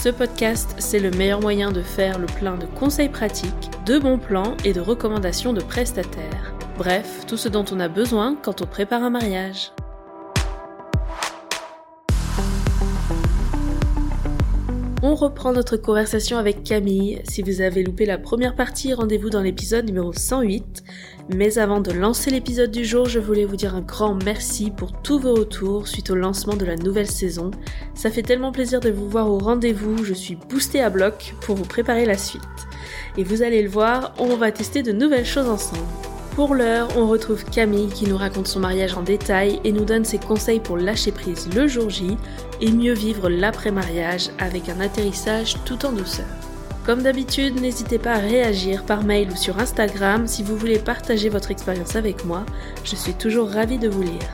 Ce podcast, c'est le meilleur moyen de faire le plein de conseils pratiques, de bons plans et de recommandations de prestataires. Bref, tout ce dont on a besoin quand on prépare un mariage. On reprend notre conversation avec Camille. Si vous avez loupé la première partie, rendez-vous dans l'épisode numéro 108. Mais avant de lancer l'épisode du jour, je voulais vous dire un grand merci pour tous vos retours suite au lancement de la nouvelle saison. Ça fait tellement plaisir de vous voir au rendez-vous, je suis boostée à bloc pour vous préparer la suite. Et vous allez le voir, on va tester de nouvelles choses ensemble. Pour l'heure, on retrouve Camille qui nous raconte son mariage en détail et nous donne ses conseils pour lâcher prise le jour J et mieux vivre l'après-mariage avec un atterrissage tout en douceur. Comme d'habitude, n'hésitez pas à réagir par mail ou sur Instagram si vous voulez partager votre expérience avec moi. Je suis toujours ravie de vous lire.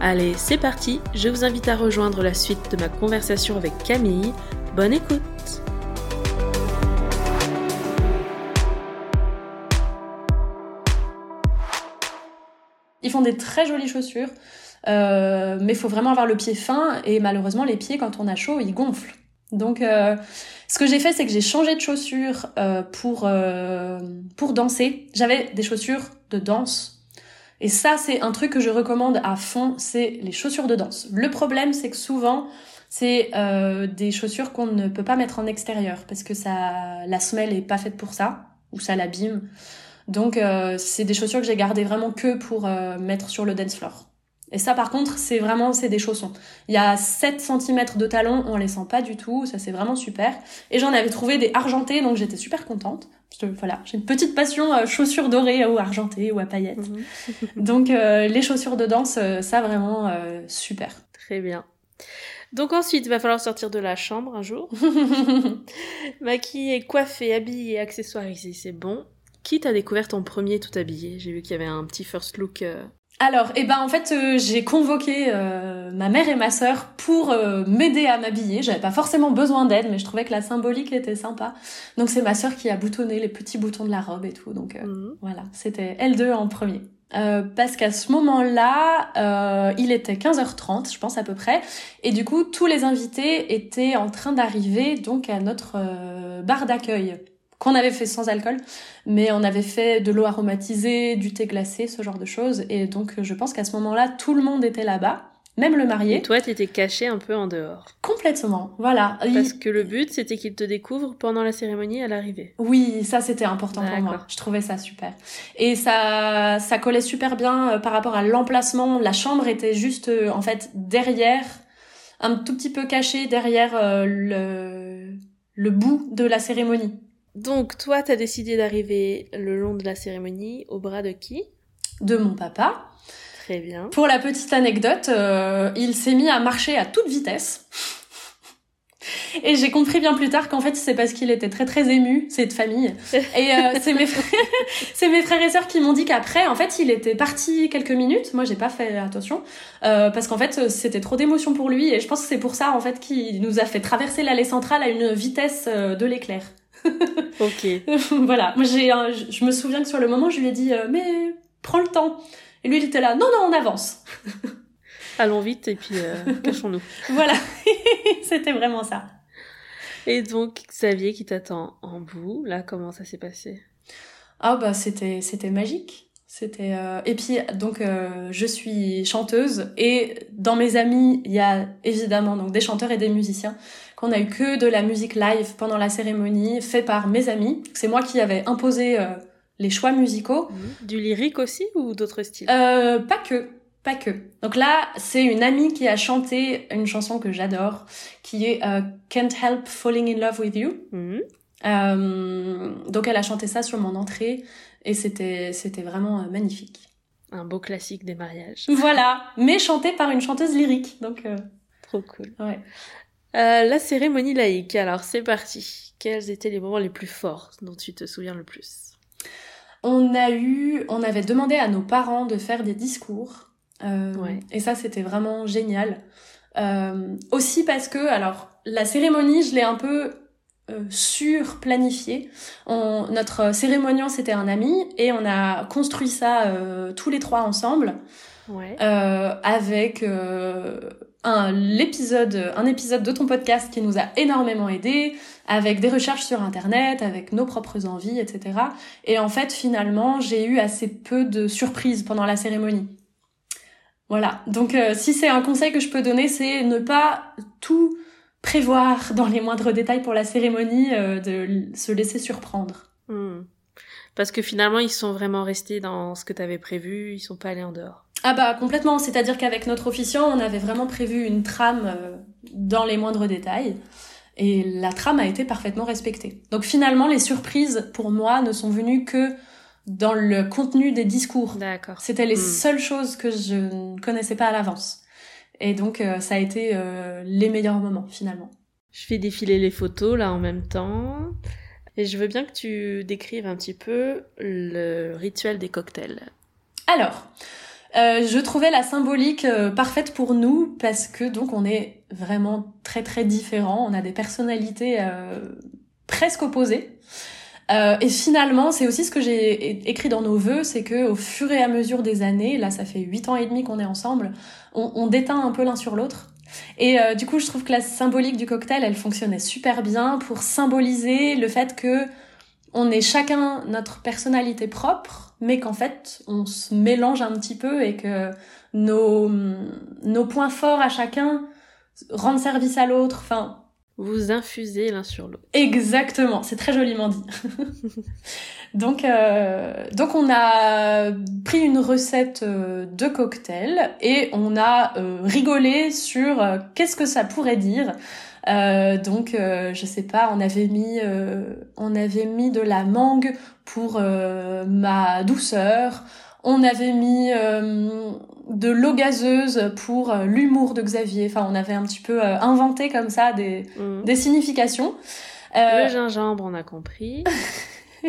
Allez, c'est parti, je vous invite à rejoindre la suite de ma conversation avec Camille. Bonne écoute Ils font des très jolies chaussures, euh, mais il faut vraiment avoir le pied fin et malheureusement les pieds quand on a chaud ils gonflent. Donc euh, ce que j'ai fait c'est que j'ai changé de chaussures euh, pour pour danser. J'avais des chaussures de danse et ça c'est un truc que je recommande à fond, c'est les chaussures de danse. Le problème c'est que souvent c'est des chaussures qu'on ne peut pas mettre en extérieur parce que ça la semelle est pas faite pour ça ou ça l'abîme. Donc euh, c'est des chaussures que j'ai gardées vraiment que pour euh, mettre sur le dance floor. Et ça par contre, c'est vraiment c'est des chaussons. Il y a 7 cm de talons, on les sent pas du tout, ça c'est vraiment super. Et j'en avais trouvé des argentés, donc j'étais super contente. voilà, j'ai une petite passion euh, chaussures dorées ou argentées ou à paillettes. Mhm. donc les chaussures de danse, ça vraiment super. Très bien. Donc ensuite, il va falloir sortir de la chambre un jour. Maquillé, coiffé, habillé, accessoirisé, c'est bon. Qui t'a découvert en premier tout habillé? J'ai vu qu'il y avait un petit first look. Euh. Alors, eh ben en fait, euh, j'ai convoqué euh, ma mère et ma sœur pour m'aider à m'habiller. J'avais pas forcément besoin d'aide, mais je trouvais que la symbolique était sympa. Donc c'est ma sœur qui a boutonné les petits boutons de la robe et tout. Donc mhm. voilà, c'était elle deux en premier. parce qu'à ce moment-là, il était 15h30, je pense à peu près, et du coup tous les invités étaient en train d'arriver donc à notre bar d'accueil qu'on avait fait sans alcool, mais on avait fait de l'eau aromatisée, du thé glacé, ce genre de choses. Et donc, je pense qu'à ce moment-là, tout le monde était là-bas. Même le marié. Et toi, t'étais caché un peu en dehors. Complètement, voilà. Parce que le but, c'était qu'il te découvre pendant la cérémonie à l'arrivée. Oui, ça, c'était important pour moi. Je trouvais ça super. Et ça, ça collait super bien euh, par rapport à l'emplacement. La chambre était juste, euh, en fait, derrière, un tout petit peu caché derrière euh, le, le bout de la cérémonie. Donc, toi, t'as décidé d'arriver le long de la cérémonie au bras de qui? De mon papa. Très bien. Pour la petite anecdote, euh, il s'est mis à marcher à toute vitesse. Et j'ai compris bien plus tard qu'en fait c'est parce qu'il était très très ému, c'est de famille. Et euh, c'est mes frères, c'est mes frères et sœurs qui m'ont dit qu'après en fait il était parti quelques minutes. Moi j'ai pas fait attention euh, parce qu'en fait c'était trop d'émotion pour lui et je pense que c'est pour ça en fait qu'il nous a fait traverser l'allée centrale à une vitesse de l'éclair. Ok. voilà. Moi, j'ai, je me souviens que sur le moment, je lui ai dit, euh, mais prends le temps. Et lui, il était là, non, non, on avance. Allons vite et puis euh, cachons-nous. voilà. C'était vraiment ça. Et donc, Xavier qui t'attend en bout, là, comment ça s'est passé? Ah, bah, c'était, c'était magique. C'était euh, et puis donc je suis chanteuse et dans mes amis il y a évidemment donc des chanteurs et des musiciens qu'on a eu que de la musique live pendant la cérémonie, fait par mes amis. C'est moi qui avais imposé euh, les choix musicaux. Mhm. Du lyrique aussi ou d'autres styles? Euh, Pas que, pas que. Donc là, c'est une amie qui a chanté une chanson que j'adore, qui est euh, Can't Help Falling in Love with You. Mhm. Euh, donc elle a chanté ça sur mon entrée et c'était c'était vraiment magnifique. Un beau classique des mariages. Voilà, mais chanté par une chanteuse lyrique, donc. Trop cool. Ouais. Euh, la cérémonie laïque, alors c'est parti. Quels étaient les moments les plus forts dont tu te souviens le plus? On a eu, on avait demandé à nos parents de faire des discours. Euh, Et ça, c'était vraiment génial. Euh, aussi parce que, alors, la cérémonie, je l'ai un peu euh, surplanifiée. notre cérémoniant, c'était un ami, et on a construit ça euh, tous les trois ensemble, ouais. euh, avec euh, un, l'épisode, un épisode de ton podcast qui nous a énormément aidé, avec des recherches sur Internet, avec nos propres envies, etc. Et en fait, finalement, j'ai eu assez peu de surprises pendant la cérémonie. Voilà. Donc, euh, si c'est un conseil que je peux donner, c'est ne pas tout prévoir dans les moindres détails pour la cérémonie, euh, de se laisser surprendre. Hmm. Parce que finalement, ils sont vraiment restés dans ce que tu avais prévu, ils sont pas allés en dehors. Ah bah complètement, c'est-à-dire qu'avec notre officiant, on avait vraiment prévu une trame euh, dans les moindres détails. Et la trame a été parfaitement respectée. Donc finalement, les surprises, pour moi, ne sont venues que dans le contenu des discours. D'accord. C'était les Hmm. seules choses que je ne connaissais pas à l'avance. Et donc euh, ça a été euh, les meilleurs moments finalement. Je fais défiler les photos là en même temps. Et je veux bien que tu décrives un petit peu le rituel des cocktails. Alors, euh, je trouvais la symbolique euh, parfaite pour nous parce que donc on est vraiment très très différents. On a des personnalités euh, presque opposées. Euh, et finalement, c'est aussi ce que j'ai écrit dans nos vœux, c'est que au fur et à mesure des années, là ça fait huit ans et demi qu'on est ensemble, on, on déteint un peu l'un sur l'autre. Et euh, du coup, je trouve que la symbolique du cocktail, elle fonctionnait super bien pour symboliser le fait que on est chacun notre personnalité propre, mais qu'en fait, on se mélange un petit peu et que nos, nos points forts à chacun rendent service à l'autre. Enfin, Vous infusez l'un sur l'autre. Exactement, c'est très joliment dit. donc, euh, donc on a pris une recette euh, de cocktail et on a euh, rigolé sur qu'est-ce que ça pourrait dire. Euh, donc, euh, je sais pas, on avait mis, euh, on avait mis de la mangue pour euh, ma douceur. On avait mis euh, de l'eau gazeuse pour euh, l'humour de Xavier. Enfin, on avait un petit peu inventé comme ça des, Hmm. des significations. Le gingembre, on a compris.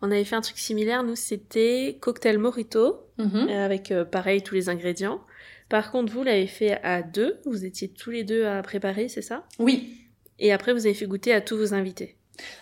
on avait fait un truc similaire, nous, c'était cocktail mojito, mhm. avec pareil tous les ingrédients. Par contre, vous l'avez fait à deux, vous étiez tous les deux à préparer, c'est ça? Oui. Et après, vous avez fait goûter à tous vos invités.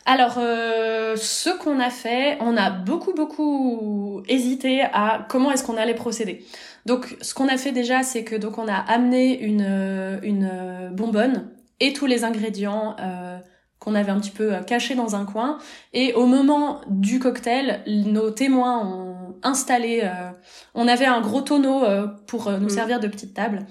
Alors, euh, ce qu'on a fait, on a beaucoup, beaucoup hésité à comment est-ce qu'on allait procéder. Donc, ce qu'on a fait déjà, c'est que donc on a amené une, euh, une euh, bonbonne et tous les ingrédients euh, qu'on avait un petit peu euh, cachés dans un coin. Et au moment du cocktail, nos témoins ont installé... euh, on avait un gros tonneau euh, pour euh, nous Mm. servir de petite table.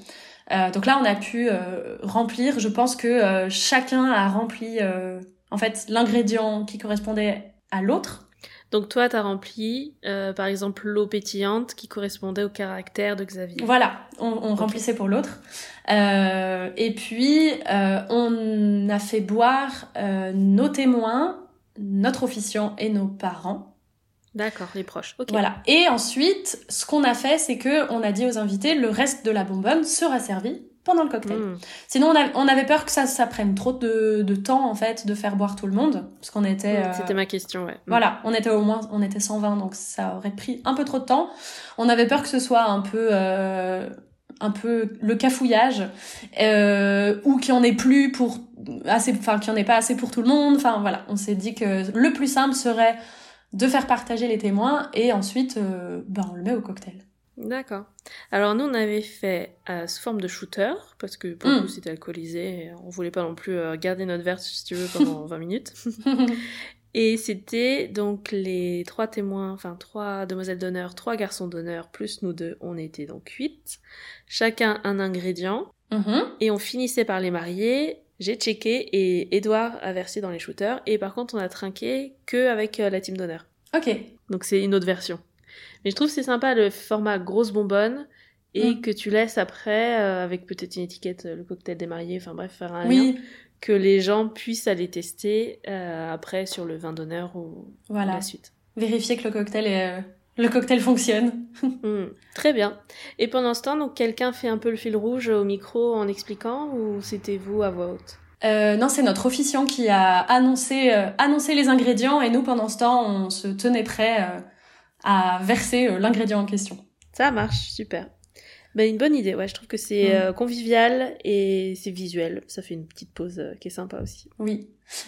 Euh, donc là, on a pu euh, remplir. Je pense que euh, chacun a rempli euh, en fait l'ingrédient qui correspondait à l'autre. Donc toi, t'as rempli, euh, par exemple, l'eau pétillante qui correspondait au caractère de Xavier. Voilà, on, on remplissait pour l'autre. Euh, et puis, euh, on a fait boire euh, nos témoins, notre officiant et nos parents. D'accord, les proches. Ok. Voilà. Et ensuite, ce qu'on a fait, c'est que on a dit aux invités, le reste de la bonbonne sera servi pendant le cocktail. Hmm. Sinon, on, a- on avait peur que ça, ça prenne trop de, de temps, en fait, de faire boire tout le monde. Parce qu'on était... Hmm, euh, C'était ma question, ouais. Voilà, on était au moins, on était 120, donc ça aurait pris un peu trop de temps. On avait peur que ce soit un peu, euh, un peu le cafouillage, euh, ou qu'il y en ait plus pour assez, enfin qu'il y en ait pas assez pour tout le monde. Enfin voilà, on s'est dit que le plus simple serait de faire partager les témoins et ensuite, euh, ben on le met au cocktail. D'accord. Alors nous, on avait fait euh, sous forme de shooter, parce que pour Mm. le coup, c'était alcoolisé, et on voulait pas non plus euh, garder notre verre, si tu veux, pendant 20 minutes. Et c'était donc les trois témoins, enfin trois demoiselles d'honneur, trois garçons d'honneur, plus nous deux, on était donc huit. Chacun un ingrédient, Mhm. et on finissait par les marier. J'ai checké, et Edouard a versé dans les shooters, et par contre, on a trinqué que avec euh, la team d'honneur. Ok. Donc c'est une autre version. Mais je trouve c'est sympa le format grosse bonbonne et Mm. que tu laisses après, euh, avec peut-être une étiquette, euh, le cocktail des mariés, enfin bref, faire un lien, Oui, que les gens puissent aller tester euh, après sur le vin d'honneur ou, ou voilà. la suite. Vérifier que le cocktail est, le cocktail fonctionne. Hmm, très bien. Et pendant ce temps, donc quelqu'un fait un peu le fil rouge au micro en expliquant ou c'était vous à voix haute? Euh, non, c'est notre officiant qui a annoncé, euh, annoncé les ingrédients et nous, pendant ce temps, on se tenait prêt à verser euh, l'ingrédient en question. Ça marche, super. Ben, une bonne idée, ouais. Je trouve que c'est Mm. euh, convivial et c'est visuel. Ça fait une petite pause euh, qui est sympa aussi. Oui.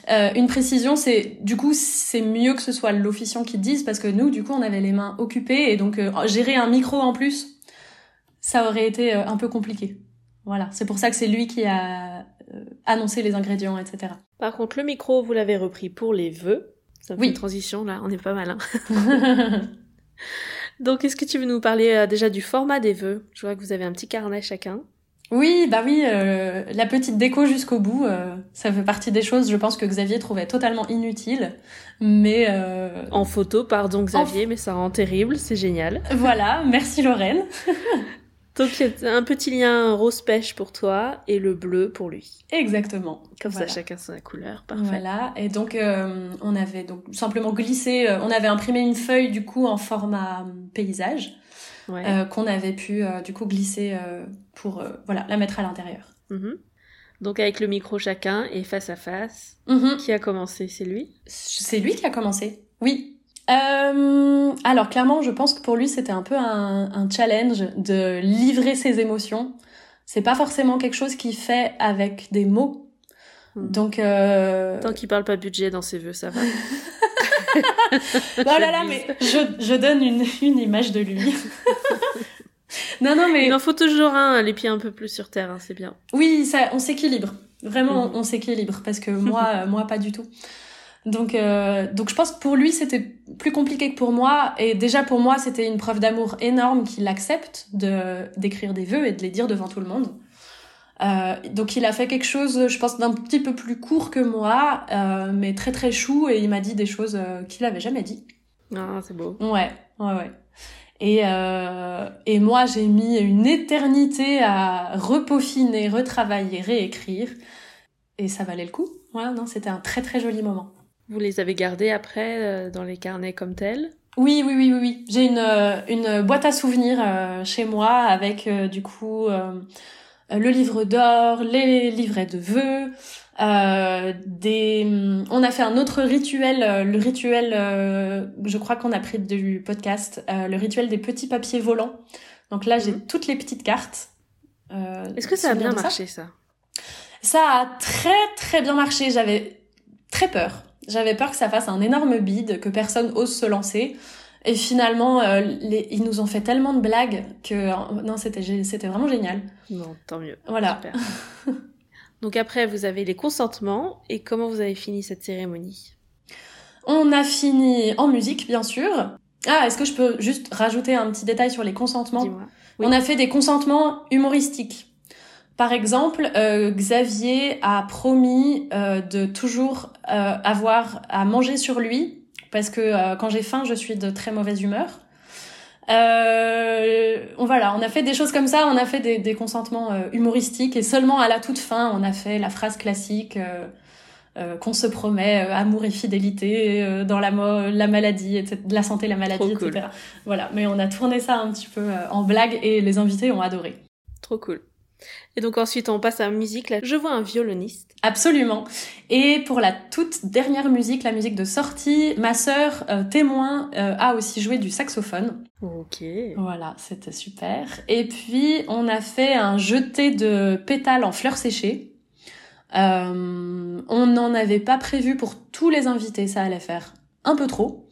Euh, une précision, c'est du coup c'est mieux que ce soit l'officiant qui dise parce que nous, du coup, on avait les mains occupées et donc euh, gérer un micro en plus, ça aurait été un peu compliqué. Voilà, c'est pour ça que c'est lui qui a annoncé les ingrédients, etc. Par contre, le micro, vous l'avez repris pour les vœux. Ça fait Oui. une transition là, on est pas mal. Hein Donc, est-ce que tu veux nous parler euh, déjà du format des vœux? Je vois que vous avez un petit carnet chacun. Oui, bah oui, euh, la petite déco jusqu'au bout, euh, ça fait partie des choses, je pense que Xavier trouvait totalement inutiles, mais En photo, pardon Xavier, mais ça rend terrible, c'est génial. voilà, merci Lorraine. Donc, il y a un petit lien rose pêche pour toi et le bleu pour lui. Exactement. Comme Voilà. ça, chacun sa couleur. Parfait. Voilà, et donc euh, on avait donc simplement glissé, euh, on avait imprimé une feuille du coup en format euh, paysage Ouais. euh, qu'on avait pu du coup glisser pour voilà la mettre à l'intérieur. Mhm. Donc, avec le micro chacun et face à face. Mhm. Qui a commencé? C'est lui? C'est lui qui a commencé. Oui. Euh, alors clairement, je pense que pour lui c'était un peu un, un challenge de livrer ses émotions. C'est pas forcément quelque chose qu'il fait avec des mots. Mhm. Donc euh... Tant qu'il parle pas budget dans ses vœux, ça va. Oh là là, mais je, je donne une, une image de lui. non, non, mais Il en faut toujours un, les pieds un peu plus sur terre, hein, c'est bien. oui, ça, on s'équilibre. Vraiment, Mhm. on s'équilibre parce que moi, moi, pas du tout. Donc, euh, donc je pense que pour lui, c'était plus compliqué que pour moi. Et déjà, pour moi, c'était une preuve d'amour énorme qu'il accepte de d'écrire des vœux et de les dire devant tout le monde. Euh, donc il a fait quelque chose, je pense, d'un petit peu plus court que moi, euh, mais très très chou, et il m'a dit des choses euh, qu'il avait jamais dit. Ah, c'est beau. Ouais, ouais, ouais. Et, euh, et moi, j'ai mis une éternité à repeaufiner, retravailler, réécrire. Et ça valait le coup. Ouais, non, c'était un très très joli moment. Vous les avez gardés après euh, dans les carnets comme tels Oui, oui, oui, oui, oui. J'ai une, euh, une boîte à souvenirs euh, chez moi avec euh, du coup le livre d'or, les livrets de vœux. Des... On a fait un autre rituel, le rituel, je crois qu'on a pris du podcast, le rituel des petits papiers volants. Donc là, j'ai Mhm. toutes les petites cartes. Est-ce que ça a bien marché, ça, ça a très très bien marché. J'avais très peur. J'avais peur que ça fasse un énorme bide, que personne ose se lancer. Et finalement, euh, les... ils nous ont fait tellement de blagues que euh, non, c'était vraiment génial. Non, tant mieux. Voilà. Super. Donc après, vous avez les consentements. Et comment vous avez fini cette cérémonie? On a fini en musique, bien sûr. Ah, est-ce que je peux juste rajouter un petit détail sur les consentements? Oui. On a fait des consentements humoristiques. Par exemple, euh, Xavier a promis euh, de toujours euh, avoir à manger sur lui, parce que euh, quand j'ai faim, je suis de très mauvaise humeur. Euh, on, voilà, on a fait des choses comme ça, on a fait des, des consentements euh, humoristiques, et seulement à la toute fin, on a fait la phrase classique euh, euh, qu'on se promet, euh, amour et fidélité euh, dans la, la maladie, etc., la santé, la maladie, Trop cool. etc. Voilà, mais on a tourné ça un petit peu en blague, et les invités ont adoré. Trop cool. Et donc ensuite, on passe à la musique. Là, je vois un violoniste. Absolument. Et pour la toute dernière musique, la musique de sortie, ma sœur euh, témoin euh, a aussi joué du saxophone. Ok. Voilà, c'était super. Et puis on a fait un jeté de pétales en fleurs séchées. Euh, on n'en avait pas prévu pour tous les invités, ça allait faire un peu trop.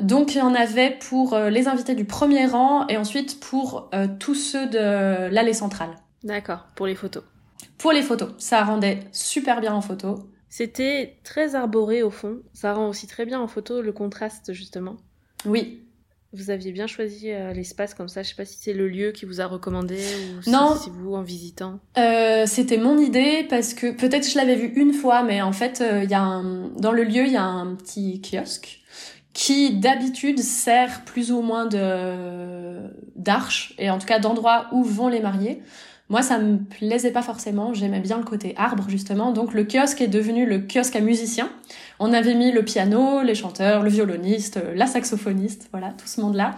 Donc il y en avait pour les invités du premier rang et ensuite pour tous ceux de l'allée centrale. D'accord, pour les photos. Pour les photos, ça rendait super bien en photo. C'était très arboré au fond. Ça rend aussi très bien en photo le contraste, justement. Oui, Vous aviez bien choisi euh, l'espace comme ça. Je sais pas si c'est le lieu qui vous a recommandé ou si c'est vous en visitant. Euh, c'était mon idée parce que peut-être je l'avais vu une fois, mais en fait, euh, y a un, dans le lieu, il y a un petit kiosque qui d'habitude sert plus ou moins de d'arche et en tout cas d'endroit où vont les mariés. Moi, ça me plaisait pas forcément. J'aimais bien le côté arbre, justement. Donc, le kiosque est devenu le kiosque à musiciens. On avait mis le piano, les chanteurs, le violoniste, la saxophoniste, voilà, tout ce monde-là.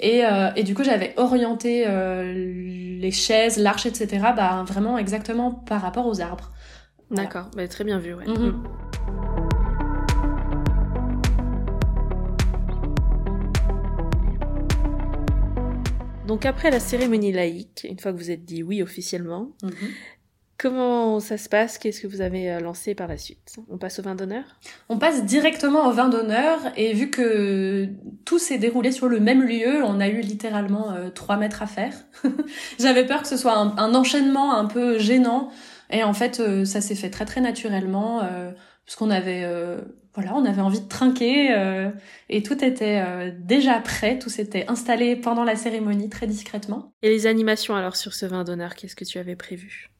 Et, euh, et, du coup, j'avais orienté euh, les chaises, l'arche, etc. Bah, vraiment exactement par rapport aux arbres. D'accord, bah, très bien vu. Ouais. Mhm. Mm. Donc après la cérémonie laïque, une fois que vous êtes dit oui officiellement, Mhm. comment ça se passe? Qu'est-ce que vous avez euh, lancé par la suite? On passe au vin d'honneur? On passe directement au vin d'honneur et vu que tout s'est déroulé sur le même lieu, on a eu littéralement euh, trois mètres à faire. J'avais peur que ce soit un, un, enchaînement un peu gênant et en fait euh, ça s'est fait très très naturellement euh, parce qu'on avait euh, voilà on avait envie de trinquer euh, et tout était euh, déjà prêt, tout s'était installé pendant la cérémonie très discrètement. Et les animations alors sur ce vin d'honneur, qu'est-ce que tu avais prévu?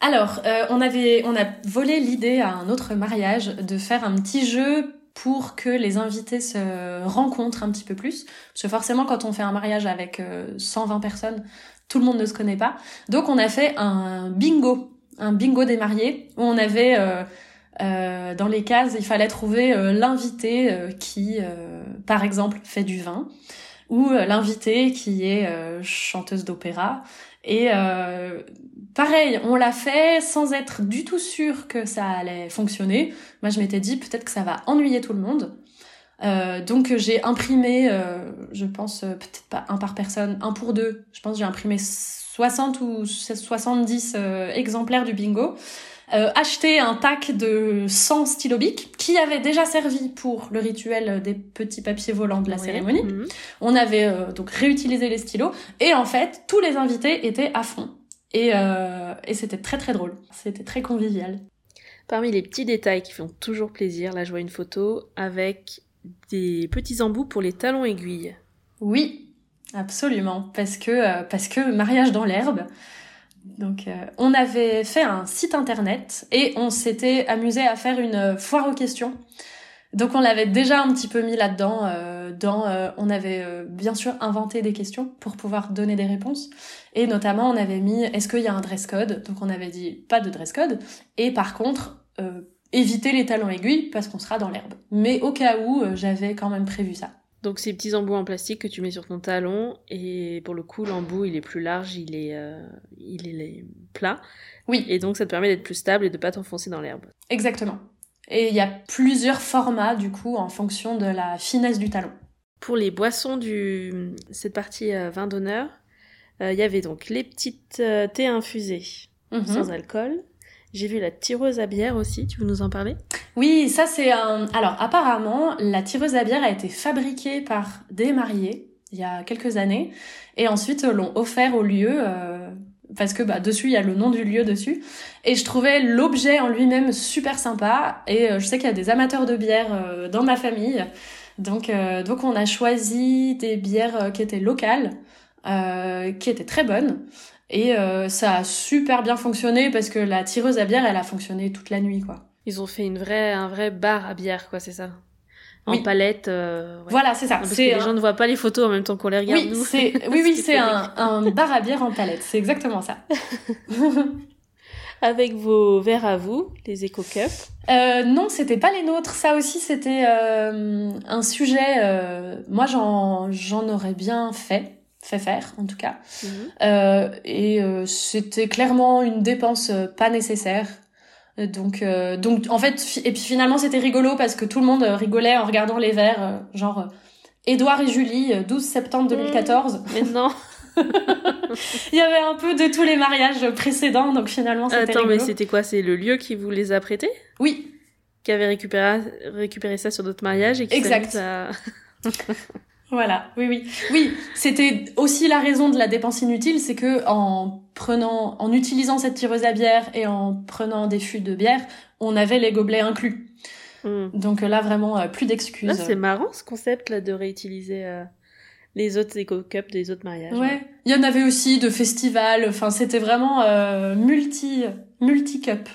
Alors, euh, on avait, on a volé l'idée à un autre mariage de faire un petit jeu pour que les invités se rencontrent un petit peu plus. Parce que forcément, quand on fait un mariage avec euh, 120 personnes, tout le monde ne se connaît pas. Donc, on a fait un bingo, un bingo des mariés, où on avait euh, dans les cases, il fallait trouver euh, l'invité euh, qui, euh, par exemple, fait du vin, ou euh, l'invité qui est euh, chanteuse d'opéra. Et pareil, on l'a fait sans être du tout sûr que ça allait fonctionner. Moi, je m'étais dit peut-être que ça va ennuyer tout le monde. Donc j'ai imprimé, je pense peut-être pas un par personne, un pour deux. Je pense que j'ai imprimé 60 ou 70 euh, exemplaires du bingo. Euh, acheté un pack de 100 stylos bic qui avait déjà servi pour le rituel des petits papiers volants de la cérémonie. Mhm. On avait euh, donc réutilisé les stylos et en fait tous les invités étaient à fond et, euh, et c'était très très drôle, c'était très convivial. Parmi les petits détails qui font toujours plaisir, là je vois une photo avec des petits embouts pour les talons aiguilles. Oui, absolument, parce que euh, parce que mariage dans l'herbe. Donc euh, on avait fait un site internet et on s'était amusé à faire une foire aux questions. Donc on l'avait déjà un petit peu mis là-dedans. euh, dans, euh, on avait euh, bien sûr inventé des questions pour pouvoir donner des réponses. Et notamment on avait mis est-ce qu'il y a un dress code? Donc on avait dit pas de dress code. Et par contre euh, éviter les talons aiguilles parce qu'on sera dans l'herbe. Mais au cas où euh, j'avais quand même prévu ça. Donc ces petits embouts en plastique que tu mets sur ton talon et pour le coup l'embout il est plus large, il est, euh, il est plat Oui, et donc ça te permet d'être plus stable et de pas t'enfoncer dans l'herbe. Exactement. Et il y a plusieurs formats du coup en fonction de la finesse du talon. Pour les boissons du cette partie euh, vin d'honneur, euh, il y avait donc les petites thés infusés Mhm. sans alcool. J'ai vu la tireuse à bière aussi, tu veux nous en parler? Oui, ça c'est un. Alors apparemment, la tireuse à bière a été fabriquée par des mariés il y a quelques années et ensuite euh, l'ont offert au lieu euh, parce que bah dessus il y a le nom du lieu dessus et je trouvais l'objet en lui-même super sympa et euh, je sais qu'il y a des amateurs de bière euh, dans ma famille donc donc on a choisi des bières qui étaient locales qui étaient très bonnes et euh, ça a super bien fonctionné parce que la tireuse à bière elle a fonctionné toute la nuit quoi. Ils ont fait une vraie, un vrai bar à bière, quoi, c'est ça? En Oui. palette. euh, ouais. Voilà, c'est ça. Parce que C'est les gens ne voient pas les photos en même temps qu'on les regarde, Oui, nous. c'est oui, oui, c'est un, un bar à bière en palette. C'est exactement ça. Avec vos verres à vous, les Eco Cups. Euh, non, c'était pas les nôtres. Ça aussi, c'était euh, un sujet. euh, moi, j'en j'en aurais bien fait, fait faire en tout cas. Mhm. Euh, et euh, c'était clairement une dépense euh, pas nécessaire. Euh, Donc, euh, donc, en fait, et puis finalement, c'était rigolo parce que tout le monde rigolait en regardant les verres, genre Édouard et Julie, euh, 12 septembre 2014. Mais non, Il y avait un peu de tous les mariages précédents, donc finalement, c'était attends, mais c'était quoi? C'est le lieu qui vous les a prêtés? Oui, Qui avait récupéré, récupéré ça sur d'autres mariages et qui Exact. à... Voilà, oui, oui. Oui, c'était aussi la raison de la dépense inutile, c'est que en prenant, en utilisant cette tireuse à bière et en prenant des fûts de bière, on avait les gobelets inclus. Hmm. Donc là, vraiment, euh, plus Là, d'excuses. c'est marrant ce concept là de réutiliser euh, les autres Eco Cups des autres mariages. Ouais. Il y en avait aussi de festivals. Enfin, c'était vraiment euh, multi, multi cup.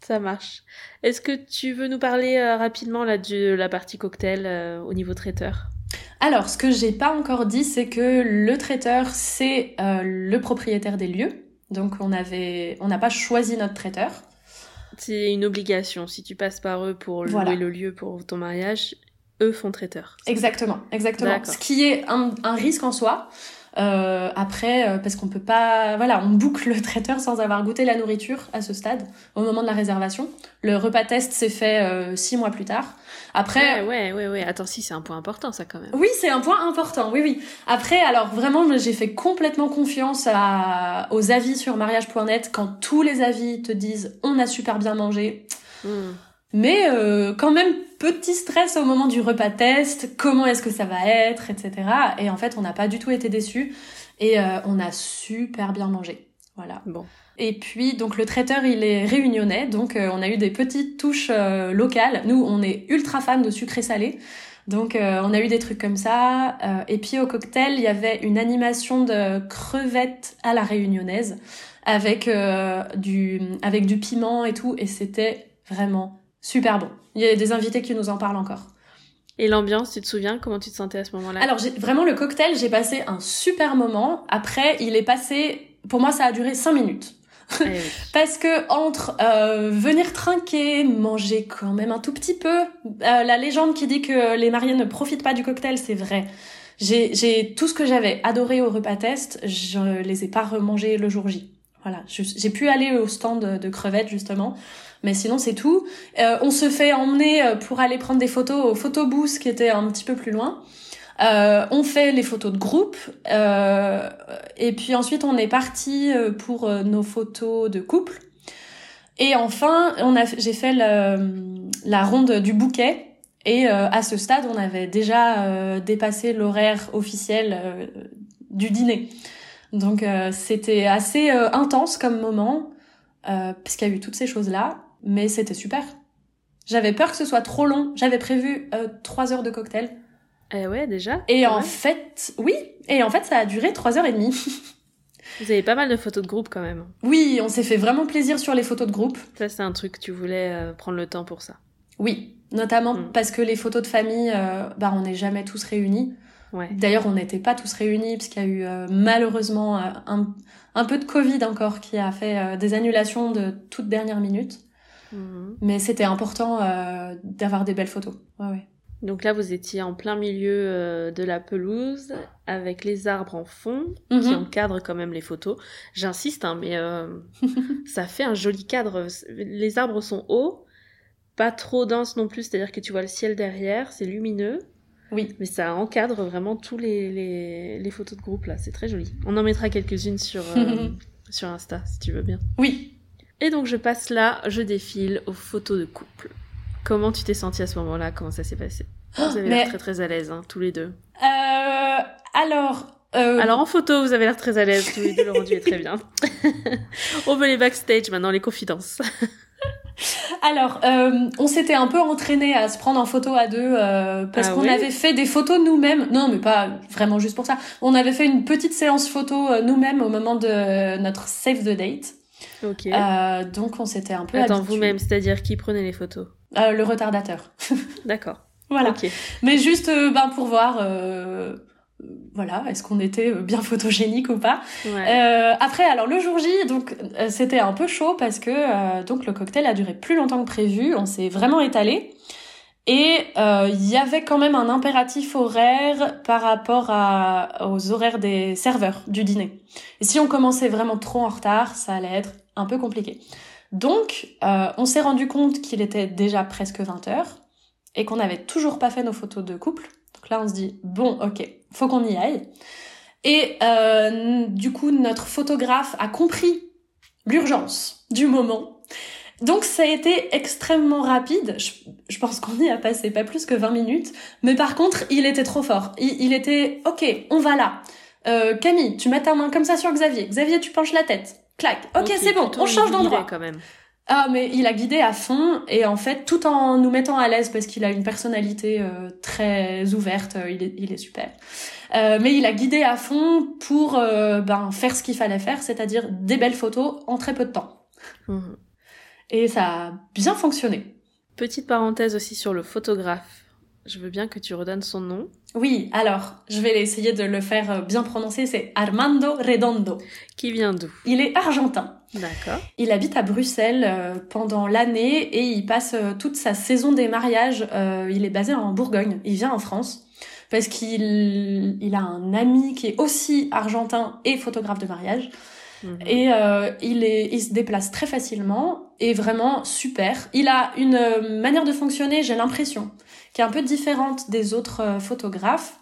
Ça marche. Est-ce que tu veux nous parler euh, rapidement là de la partie cocktail euh, au niveau traiteur? Alors, ce que j'ai pas encore dit, c'est que le traiteur, c'est euh, le propriétaire des lieux. Donc on avait, on n'a pas choisi notre traiteur. C'est une obligation. Si tu passes par eux pour louer le lieu pour ton mariage, eux font traiteur. Exactement, exactement. Ce qui est un, un risque en soi. Euh, après, euh, parce qu'on peut pas, voilà, on boucle le traiteur sans avoir goûté la nourriture à ce stade, au moment de la réservation. Le repas test s'est fait euh, six mois plus tard. Après, ouais, ouais, ouais, Attends, si c'est un point important, ça quand même. Oui, c'est un point important. Oui, oui. Après, alors vraiment, j'ai fait complètement confiance à, aux avis sur mariage.net quand tous les avis te disent on a super bien mangé. Hmm. Mais euh, quand même, petit stress au moment du repas test, comment est-ce que ça va être, etc. Et en fait, on n'a pas du tout été déçus et euh, on a super bien mangé. Voilà. Bon. Et puis, donc le traiteur, il est réunionnais, donc euh, on a eu des petites touches locales. Nous, on est ultra fans de sucré salé. Donc on a eu des trucs comme ça. et puis au cocktail, il y avait une animation de crevettes à la réunionnaise avec du avec du piment et tout et c'était vraiment super bon. Il y a des invités qui nous en parlent encore. Et l'ambiance, tu te souviens? Comment tu te sentais à ce moment-là? Alors vraiment le cocktail, j'ai passé un super moment. Après, il est passé, pour moi, ça a duré cinq minutes. Eh Parce que entre euh, venir trinquer, manger quand même un tout petit peu, euh, la légende qui dit que les mariés ne profitent pas du cocktail, c'est vrai. J'ai tout ce que j'avais adoré au repas test, je les ai pas remangés le jour J. Voilà, j'ai pu aller au stand de crevettes justement. Mais sinon, c'est tout. Euh, on se fait emmener euh, pour aller prendre des photos au photobooth qui était un petit peu plus loin. Euh, on fait les photos de groupe euh, et puis ensuite on est parti euh, pour nos photos de couple. Et enfin, on a, j'ai fait la ronde du bouquet et à ce stade, on avait déjà dépassé l'horaire officiel du dîner. Donc c'était assez intense comme moment puisqu'il y a eu toutes ces choses là mais c'était super. J'avais peur que ce soit trop long. J'avais prévu euh, trois heures de cocktail. Eh ouais, déjà. Et en fait, oui. Et en fait, ça a duré trois heures et demie. Vous avez pas mal de photos de groupe quand même. Oui, on s'est fait vraiment plaisir sur les photos de groupe. Ça, c'est un truc, tu voulais euh, prendre le temps pour ça. Oui, notamment mm. parce que les photos de famille, euh, bah, on n'est jamais tous réunis. Ouais. D'ailleurs, on n'était pas tous réunis parce qu'il y a eu malheureusement un, un, peu de Covid encore qui a fait des annulations de toute dernière minute. Mhm. Mais c'était important euh, d'avoir des belles photos. Ouais, Donc là, vous étiez en plein milieu euh, de la pelouse, avec les arbres en fond, qui mhm. encadrent quand même les photos. J'insiste, hein, mais euh, ça fait un joli cadre. Les arbres sont hauts, pas trop denses non plus, c'est-à-dire que tu vois le ciel derrière, c'est lumineux. Oui. Mais ça encadre vraiment tous les, les, les photos de groupe là, c'est très joli. On en mettra quelques-unes sur, sur Insta si tu veux bien. Oui, et donc je passe là, je défile aux photos de couple. Comment tu t'es sentie à ce moment-là? Comment ça s'est passé? Vous avez l'air très très à l'aise, hein, tous les deux. Euh, alors. Euh... Alors en photo, vous avez l'air très à l'aise, tous les deux, le rendu est très bien. On veut les backstage maintenant, les confidences. Alors, euh, on s'était un peu entraîné à se prendre en photo à deux euh, parce ah qu'on avait fait des photos nous-mêmes. Non, mais pas vraiment juste pour ça. On avait fait une petite séance photo euh, nous-mêmes au moment de notre save the date. Euh, donc on s'était un peu Attends, vous-même, c'est-à-dire qui prenait les photos euh, Le retardateur. D'accord. Voilà. Mais juste euh, ben, pour voir, voilà, est-ce qu'on était bien photogénique ou pas. après, alors le jour J, donc c'était un peu chaud parce que donc le cocktail a duré plus longtemps que prévu. On s'est vraiment étalé. Et il y avait quand même un impératif horaire par rapport à, aux horaires des serveurs du dîner. Et si on commençait vraiment trop en retard, ça allait être un peu compliqué. Donc, euh, on s'est rendu compte qu'il était déjà presque 20 heures et qu'on n'avait toujours pas fait nos photos de couple. Donc là, on se dit, bon, ok, faut qu'on y aille. Et euh, du coup, notre photographe a compris l'urgence du moment. Donc ça a été extrêmement rapide. Je, pense qu'on y a passé pas plus que 20 minutes. Mais par contre, il était trop fort. Il, il était, ok, on va là. Euh, Camille, tu mets ta main comme ça sur Xavier. Xavier, tu penches la tête. Clac. Ok, c'est bon. On change d'endroit. quand même. Ah, mais il a guidé à fond et en fait, tout en nous mettant à l'aise parce qu'il a une personnalité euh, très ouverte, euh, il, est, il est super. Euh, mais il a guidé à fond pour euh, ben, faire ce qu'il fallait faire, c'est-à-dire des belles photos en très peu de temps. Mhm. Et ça a bien fonctionné. Petite parenthèse aussi sur le photographe. Je veux bien que tu redonnes son nom. Oui, alors, je vais essayer de le faire euh, bien prononcer, c'est Armando Redondo. Qui vient d'où? Il est argentin. D'accord. Il habite à Bruxelles euh, pendant l'année et il passe euh, toute sa saison des mariages. il est basé en Bourgogne. Il vient en France parce qu'il il a un ami qui est aussi argentin et photographe de mariage. Mhm. Et il, est, il se déplace très facilement et vraiment super. Il a une manière de fonctionner, j'ai l'impression, qui est un peu différente des autres euh, photographes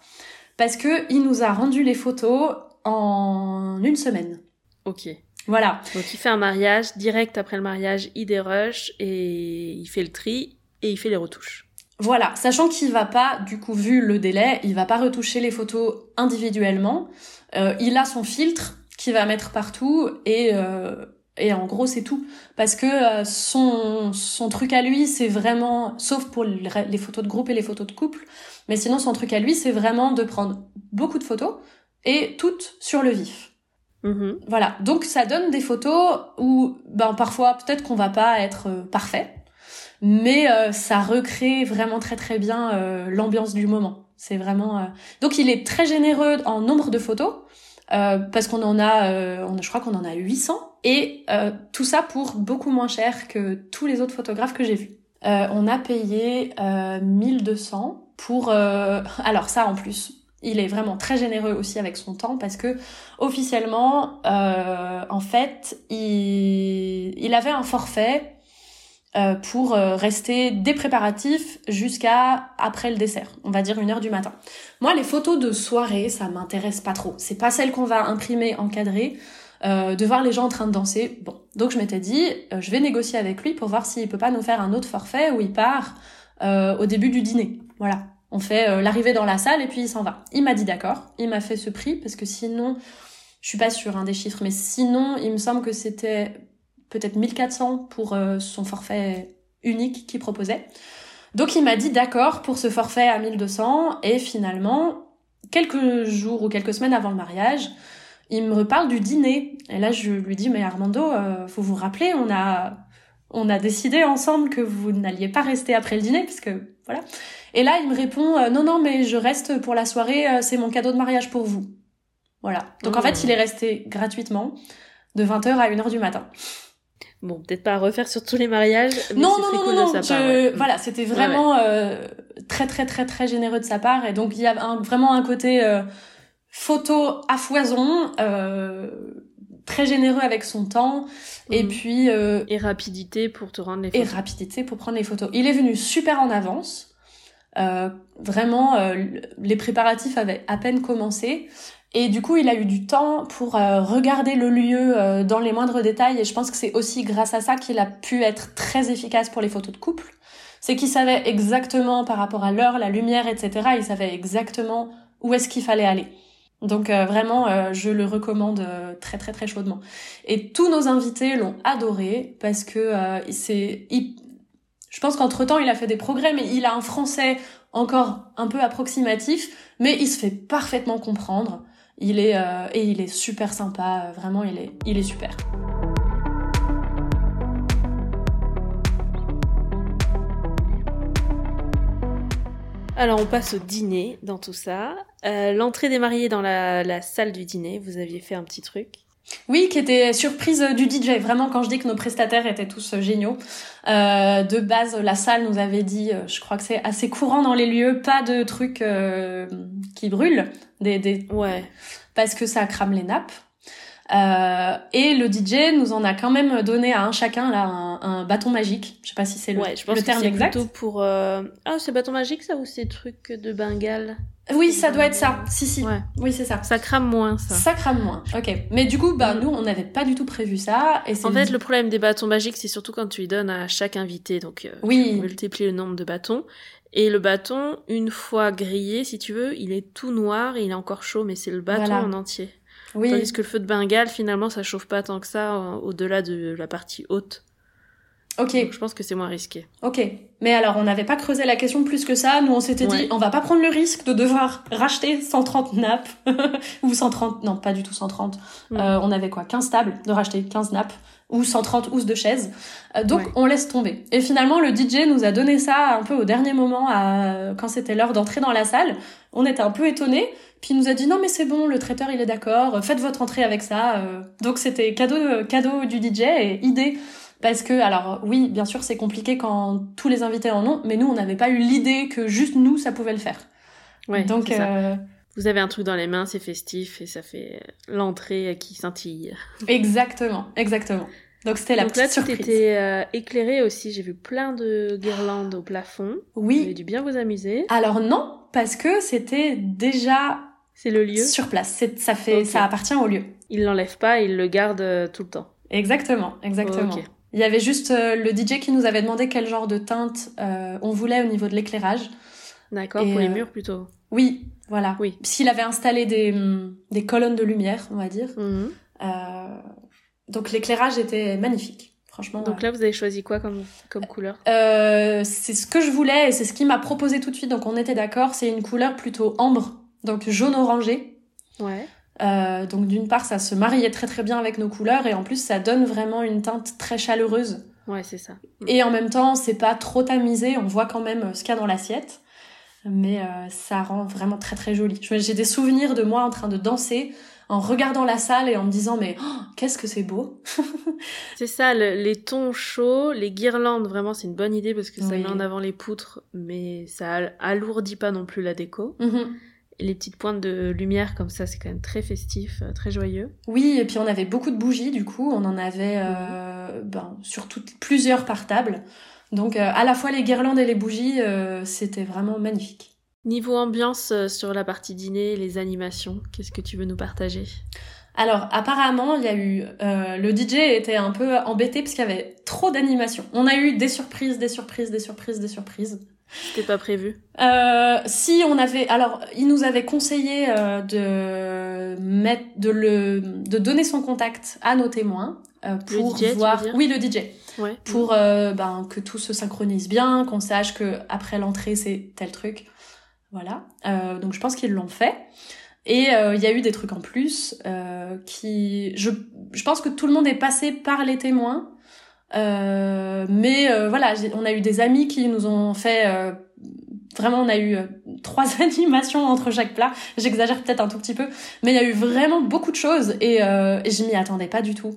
parce que il nous a rendu les photos en une semaine. Ok. Voilà. Donc il fait un mariage, direct après le mariage, il dérush et il fait le tri et il fait les retouches. Voilà, sachant qu'il va pas, du coup, vu le délai, il va pas retoucher les photos individuellement. Euh, il a son filtre qu'il va mettre partout et euh, et en gros, c'est tout. Parce que euh, son, son truc à lui, c'est vraiment, sauf pour les photos de groupe et les photos de couple, mais sinon, son truc à lui, c'est vraiment de prendre beaucoup de photos et toutes sur le vif. Mm-hmm. Voilà. Donc, ça donne des photos où, ben, parfois, peut-être qu'on va pas être euh, parfait, mais euh, ça recrée vraiment très très bien l'ambiance du moment. C'est vraiment. Donc, il est très généreux en nombre de photos. Parce qu'on en a, on, je crois qu'on en a 800 et euh, tout ça pour beaucoup moins cher que tous les autres photographes que j'ai vus. Euh, on a payé euh, 1200 pour... Euh, alors ça en plus, il est vraiment très généreux aussi avec son temps parce que officiellement, euh, en fait, il, il avait un forfait pour rester des préparatifs jusqu'à après le dessert, on va dire une heure du matin. Moi, les photos de soirée, ça m'intéresse pas trop. C'est pas celles qu'on va imprimer, encadrer. Euh, de voir les gens en train de danser. Bon, donc je m'étais dit, euh, je vais négocier avec lui pour voir s'il peut pas nous faire un autre forfait où il part euh, au début du dîner. Voilà, on fait l'arrivée dans la salle et puis il s'en va. Il m'a dit d'accord, il m'a fait ce prix parce que sinon, je suis pas sûre hein, des chiffres, mais sinon, il me semble que c'était peut-être 1400 pour son forfait unique qu'il proposait. Donc il m'a dit d'accord pour ce forfait à 1200 et finalement, quelques jours ou quelques semaines avant le mariage, il me reparle du dîner. Et là, je lui dis, mais Armando, euh, faut vous rappeler, on a, on a décidé ensemble que vous n'alliez pas rester après le dîner, parce que voilà. Et là, il me répond, euh, non, non, mais je reste pour la soirée, euh, c'est mon cadeau de mariage pour vous. Voilà. Donc en fait, mmh. il est resté gratuitement de 20h à 1h du matin. Bon, peut-être pas à refaire sur tous les mariages. Mais non, non, non, non, non, Voilà, c'était vraiment très, très, très, très généreux de sa part. Et donc, il y a vraiment un côté photo à foison, euh, très généreux avec son temps, et mhm. puis... Euh, et rapidité pour te rendre les photos. Et rapidité pour prendre les photos. Il est venu super en avance. Euh, vraiment, euh, les préparatifs avaient à peine commencé. Et du coup, il a eu du temps pour euh, regarder le lieu dans les moindres détails. Et je pense que c'est aussi grâce à ça qu'il a pu être très efficace pour les photos de couple. C'est qu'il savait exactement par rapport à l'heure, la lumière, etc. Il savait exactement où est-ce qu'il fallait aller. Donc euh, vraiment, euh, je le recommande euh, très très très chaudement. Et tous nos invités l'ont adoré parce que c'est, je pense qu'entre temps il a fait des progrès, mais il a un français encore un peu approximatif, mais il se fait parfaitement comprendre. Il est et il est super sympa, vraiment il est il est super. Alors on passe au dîner dans tout ça. Euh, l'entrée des mariés dans la, salle du dîner, vous aviez fait un petit truc. Oui, qui était surprise du DJ. Vraiment, quand je dis que nos prestataires étaient tous euh, géniaux, euh, de base, la salle nous avait dit, je crois que c'est assez courant dans les lieux, pas de trucs qui brûlent, des, des... ouais, parce que ça crame les nappes. Euh, et le DJ nous en a quand même donné à un chacun là un, bâton magique. Je sais pas si c'est le, ouais, je pense le terme que exact. Plutôt pour euh... ah c'est bâton magique ça ou c'est truc de Bengale? Oui, ça doit être ça. Si si. Ouais. Oui, c'est ça. Ça crame moins ça. Ça crame moins. OK. Mais du coup, bah mm. nous on n'avait pas du tout prévu ça et En fait, le problème des bâtons magiques, c'est surtout quand tu les donnes à chaque invité donc euh, oui. tu multiplies le nombre de bâtons et le bâton, une fois grillé, si tu veux, il est tout noir et il est encore chaud, mais c'est le bâton en entier. Oui. Tandis que le feu de Bengale, finalement, ça chauffe pas tant que ça euh, au-delà de la partie haute. Ok. Donc, je pense que c'est moins risqué. Ok. Mais alors, on n'avait pas creusé la question plus que ça. Nous, on s'était Ouais. dit, on va pas prendre le risque de devoir racheter 130 nappes. ou 130, non, pas du tout 130. Mm. Euh, on avait quoi 15 tables, de racheter 15 nappes. Ou 130 housses de chaises. Euh, donc, Ouais. on laisse tomber. Et finalement, le DJ nous a donné ça un peu au dernier moment, à... quand c'était l'heure d'entrer dans la salle. On était un peu étonnés. Puis il nous a dit non mais c'est bon, le traiteur il est d'accord, faites votre entrée avec ça. euh. Donc c'était cadeau cadeau du DJ et idée parce que alors oui bien sûr c'est compliqué quand tous les invités en ont, mais nous on n'avait pas eu l'idée que juste nous ça pouvait le faire. Ouais, Donc euh, Vous avez un truc dans les mains, c'est festif et ça fait l'entrée qui scintille. exactement exactement. Donc c'était la Donc là, petite tout surprise. était euh, éclairé aussi. J'ai vu plein de guirlandes au plafond. Vous avez Oui. dû bien vous amuser. Alors non parce que c'était déjà C'est le lieu. sur place. Ça fait ça appartient au lieu. Il l'enlève pas, il le garde euh, tout le temps. Exactement exactement. Il y avait juste euh, le DJ qui nous avait demandé quel genre de teinte euh, on voulait au niveau de l'éclairage. D'accord, pour les euh, murs plutôt. Oui, voilà. Oui. S'il avait installé des, hum, des colonnes de lumière, on va dire. Mhm. Donc l'éclairage était magnifique, franchement. Donc là, vous avez choisi quoi comme, comme couleur? Euh, c'est ce que je voulais et c'est ce qu'il m'a proposé tout de suite, donc on était d'accord. C'est une couleur plutôt ambre, donc jaune orangé. Ouais. Euh, donc d'une part, ça se mariait très très bien avec nos couleurs et en plus, ça donne vraiment une teinte très chaleureuse. Ouais, c'est ça. Et en même temps, c'est pas trop tamisé, on voit quand même ce qu'il y a dans l'assiette. Mais euh, ça rend vraiment très très joli. J'ai des souvenirs de moi en train de danser, en regardant la salle et en me disant mais oh, qu'est-ce que c'est beau. C'est ça, le- les tons chauds, les guirlandes, vraiment, c'est une bonne idée parce que ça Oui. met en avant les poutres, mais ça al- alourdit pas non plus la déco. Mhm. Les petites pointes de lumière comme ça, c'est quand même très festif, euh, très joyeux. Oui, et puis on avait beaucoup de bougies du coup, on en avait euh, ben, sur toutes plusieurs par table. Donc euh, à la fois les guirlandes et les bougies, euh, c'était vraiment magnifique. Niveau ambiance sur la partie dîner, les animations, qu'est-ce que tu veux nous partager? Alors apparemment, il y a eu euh, le DJ était un peu embêté parce qu'il y avait trop d'animations. On a eu des surprises, des surprises, des surprises, des surprises. C'était pas prévu. Euh, si on avait, alors il nous avait conseillé euh, de mettre, de le, de donner son contact à nos témoins euh, Le pour tu veux voir, dire? Oui le DJ, Ouais. pour euh, ben, que tout se synchronise bien, qu'on sache que après l'entrée c'est tel truc, voilà. Euh, donc je pense qu'ils l'ont fait. Et euh, il y a eu des trucs en plus euh, qui, je, je pense que tout le monde est passé par les témoins. Euh, mais euh, voilà, on a eu des amis qui nous ont fait euh, vraiment, on a eu euh, trois animations entre chaque plat. J'exagère peut-être un tout petit peu, mais il y a eu vraiment beaucoup de choses et, euh, et je m'y attendais pas du tout.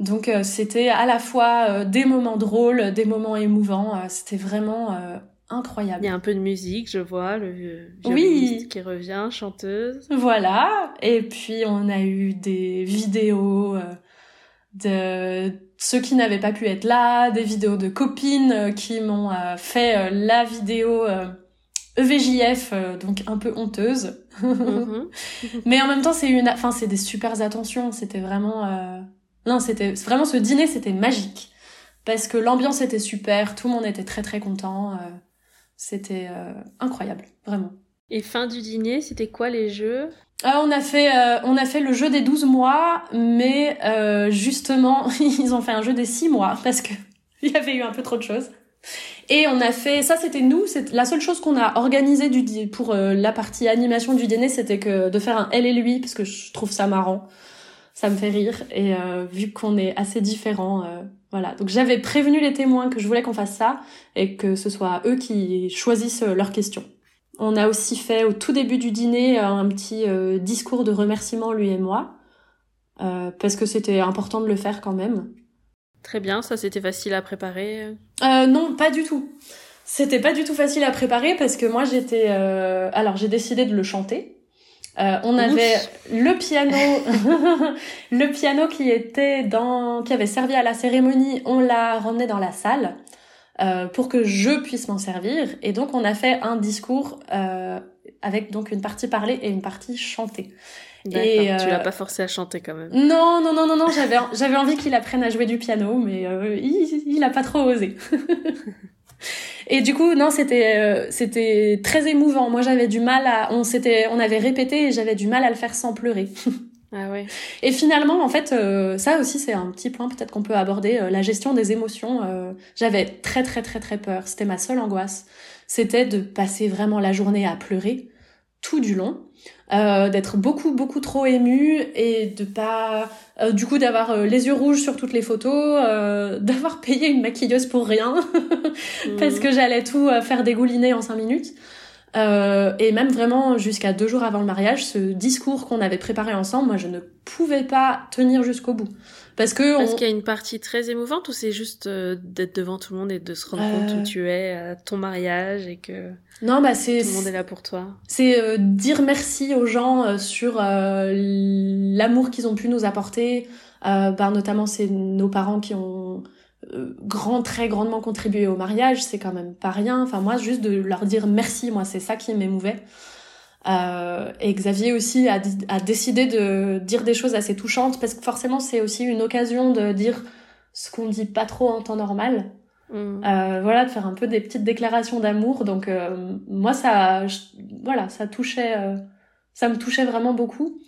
Donc euh, c'était à la fois euh, des moments drôles, des moments émouvants. c'était vraiment euh, incroyable. Il y a un peu de musique, je vois, le Oui. qui revient, chanteuse. Voilà. Et puis on a eu des vidéos euh, de ceux qui n'avaient pas pu être là, des vidéos de copines euh, qui m'ont euh, fait euh, la vidéo EVJF, euh, donc un peu honteuse. Mhm. Mais en même temps, c'est une, enfin, c'est des super attentions. C'était vraiment, euh, non, c'était vraiment ce dîner, c'était magique parce que l'ambiance était super, tout le monde était très très content. c'était euh, incroyable, vraiment. Et fin du dîner, c'était quoi les jeux? Ah, on a fait, euh, on a fait le jeu des 12 mois, mais euh, justement, ils ont fait un jeu des 6 mois parce que il y avait eu un peu trop de choses. Et on a fait, ça c'était nous, c'est la seule chose qu'on a organisée du pour euh, la partie animation du dîner, c'était que de faire un elle et lui parce que je trouve ça marrant, ça me fait rire et euh, vu qu'on est assez différents, euh, voilà. Donc j'avais prévenu les témoins que je voulais qu'on fasse ça et que ce soit eux qui choisissent leurs questions. On a aussi fait au tout début du dîner euh, un petit euh, discours de remerciement, lui et moi, euh, parce que c'était important de le faire quand même. Très bien, ça c'était facile à préparer? Euh, non, pas du tout. C'était pas du tout facile à préparer parce que moi j'étais... euh, Alors j'ai décidé de le chanter. Euh, on avait le piano, le piano qui était dans, qui avait servi à la cérémonie, on l'a ramené dans la salle euh, pour que je puisse m'en servir. Et donc on a fait un discours euh, avec donc une partie parlée et une partie chantée. Et, tu euh, l'as pas forcé à chanter quand même. Non, non, non, non, non, j'avais, j'avais envie qu'il apprenne à jouer du piano, mais euh, il, il a pas trop osé. Et du coup, non, c'était, euh, c'était très émouvant. Moi, j'avais du mal à, on s'était, on avait répété et j'avais du mal à le faire sans pleurer. Ah ouais. Et finalement, en fait, euh, ça aussi c'est un petit point peut-être qu'on peut aborder, euh, la gestion des émotions. Euh, J'avais très très très très peur. C'était ma seule angoisse. C'était de passer vraiment la journée à pleurer tout du long, euh, d'être beaucoup beaucoup trop émue et de pas, euh, du coup d'avoir les yeux rouges sur toutes les photos, d'avoir payé une maquilleuse pour rien parce que j'allais tout faire dégouliner en cinq minutes. Euh, et même vraiment jusqu'à deux jours avant le mariage, ce discours qu'on avait préparé ensemble, moi je ne pouvais pas tenir jusqu'au bout. Parce que Parce qu'il y a une partie très émouvante ou c'est juste euh, d'être devant tout le monde et de se rendre compte où euh. tu es à ton mariage et que non bah c'est tout le monde est là pour toi? C'est dire merci aux gens sur l'amour qu'ils ont pu nous apporter. bah notamment c'est nos parents qui ont euh, grand, très grandement contribué au mariage, c'est quand même pas rien. Enfin, moi, juste de leur dire merci, moi, c'est ça qui m'émouvait. Euh, et Xavier aussi a, a, décidé de dire des choses assez touchantes parce que forcément, c'est aussi une occasion de dire ce qu'on dit pas trop en temps normal. Mm. Euh, voilà, de faire un peu des petites déclarations d'amour. Donc, euh, moi, ça, voilà, ça touchait, euh, ça me touchait vraiment beaucoup.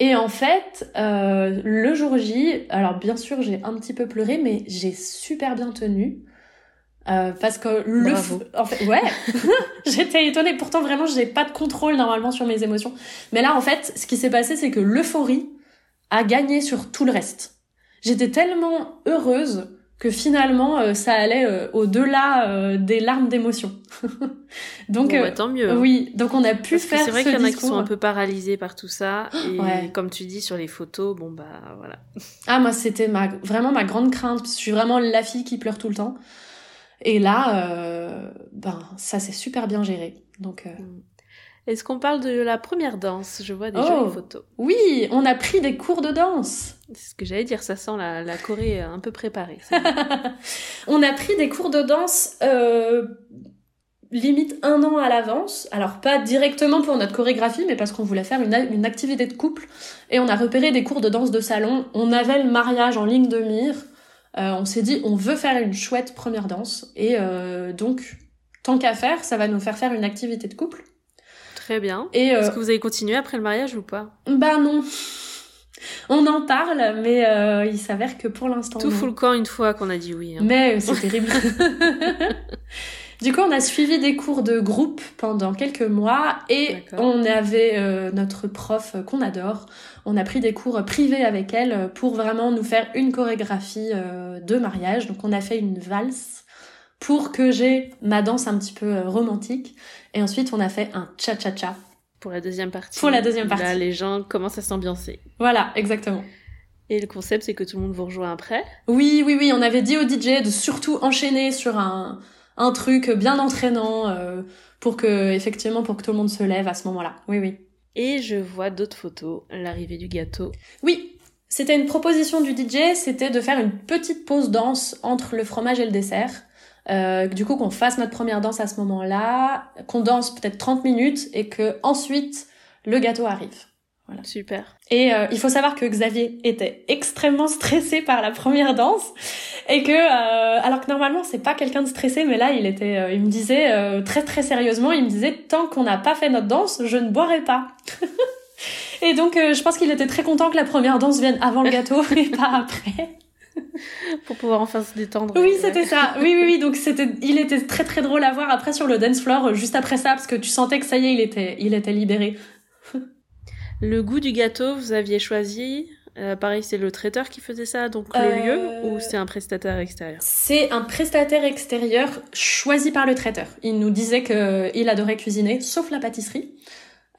Et en fait, euh, le jour J, alors bien sûr, j'ai un petit peu pleuré, mais j'ai super bien tenu. Euh, parce que le en fait ouais j'étais étonnée. Pourtant vraiment j'ai pas de contrôle normalement sur mes émotions. Mais là en fait ce qui s'est passé c'est que l'euphorie a gagné sur tout le reste. J'étais tellement heureuse que finalement euh, ça allait euh, au-delà euh, des larmes d'émotion. donc bah, tant mieux. Hein. Oui, donc on a pu Parce faire. C'est vrai qu'il y en a qui sont un peu paralysés par tout ça et comme tu dis sur les photos, bon bah voilà. Ah moi c'était ma vraiment ma grande crainte je suis vraiment la fille qui pleure tout le temps. Et là, ben ça s'est super bien géré. Donc. Mm. Est-ce qu'on parle de la première danse? Je vois des jolies oh, photos. Oui, on a pris des cours de danse. C'est ce que j'allais dire, ça sent la, la Corée un peu préparée. on a pris des cours de danse euh, limite un an à l'avance. Alors pas directement pour notre chorégraphie, mais parce qu'on voulait faire une, une, activité de couple. Et on a repéré des cours de danse de salon. On avait le mariage en ligne de mire. Euh, on s'est dit, on veut faire une chouette première danse. Et euh, donc, tant qu'à faire, ça va nous faire faire une activité de couple. Très bien. Et Est-ce que vous avez continué après le mariage ou pas? Bah non. On en parle, mais euh, il s'avère que pour l'instant. Tout fout le camp une fois qu'on a dit oui. Hein. Mais c'est terrible. du coup, on a suivi des cours de groupe pendant quelques mois et on avait euh, notre prof qu'on adore. On a pris des cours privés avec elle pour vraiment nous faire une chorégraphie de mariage. Donc, on a fait une valse pour que j'ai ma danse un petit peu romantique. Et ensuite, on a fait un cha-cha-cha. Pour la deuxième partie. Pour la deuxième partie. Là, les gens commencent à s'ambiancer. Voilà, exactement. Et le concept, c'est que tout le monde vous rejoint après Oui, oui, oui. On avait dit au DJ de surtout enchaîner sur un, un truc bien entraînant euh, pour que, effectivement, pour que tout le monde se lève à ce moment-là. Oui, oui. Et je vois d'autres photos, l'arrivée du gâteau. Oui, c'était une proposition du DJ, c'était de faire une petite pause danse entre le fromage et le dessert. Euh, du coup qu'on fasse notre première danse à ce moment-là, qu'on danse peut-être 30 minutes et que ensuite le gâteau arrive. Voilà. Super. Et euh, il faut savoir que Xavier était extrêmement stressé par la première danse et que euh, alors que normalement c'est pas quelqu'un de stressé mais là il était euh, il me disait euh, très très sérieusement il me disait tant qu'on n'a pas fait notre danse je ne boirai pas. et donc je pense qu'il était très content que la première danse vienne avant le gâteau et pas après. pour pouvoir enfin se détendre. Oui, c'était ça. Oui, oui, oui. Donc c'était, il était très très drôle à voir après sur le dance floor juste après ça parce que tu sentais que ça y est, il était, il était libéré. le goût du gâteau, vous aviez choisi. Euh, pareil, c'est le traiteur qui faisait ça, donc le euh, lieu, ou c'est un prestataire extérieur? C'est un prestataire extérieur choisi par le traiteur. Il nous disait que il adorait cuisiner, sauf la pâtisserie.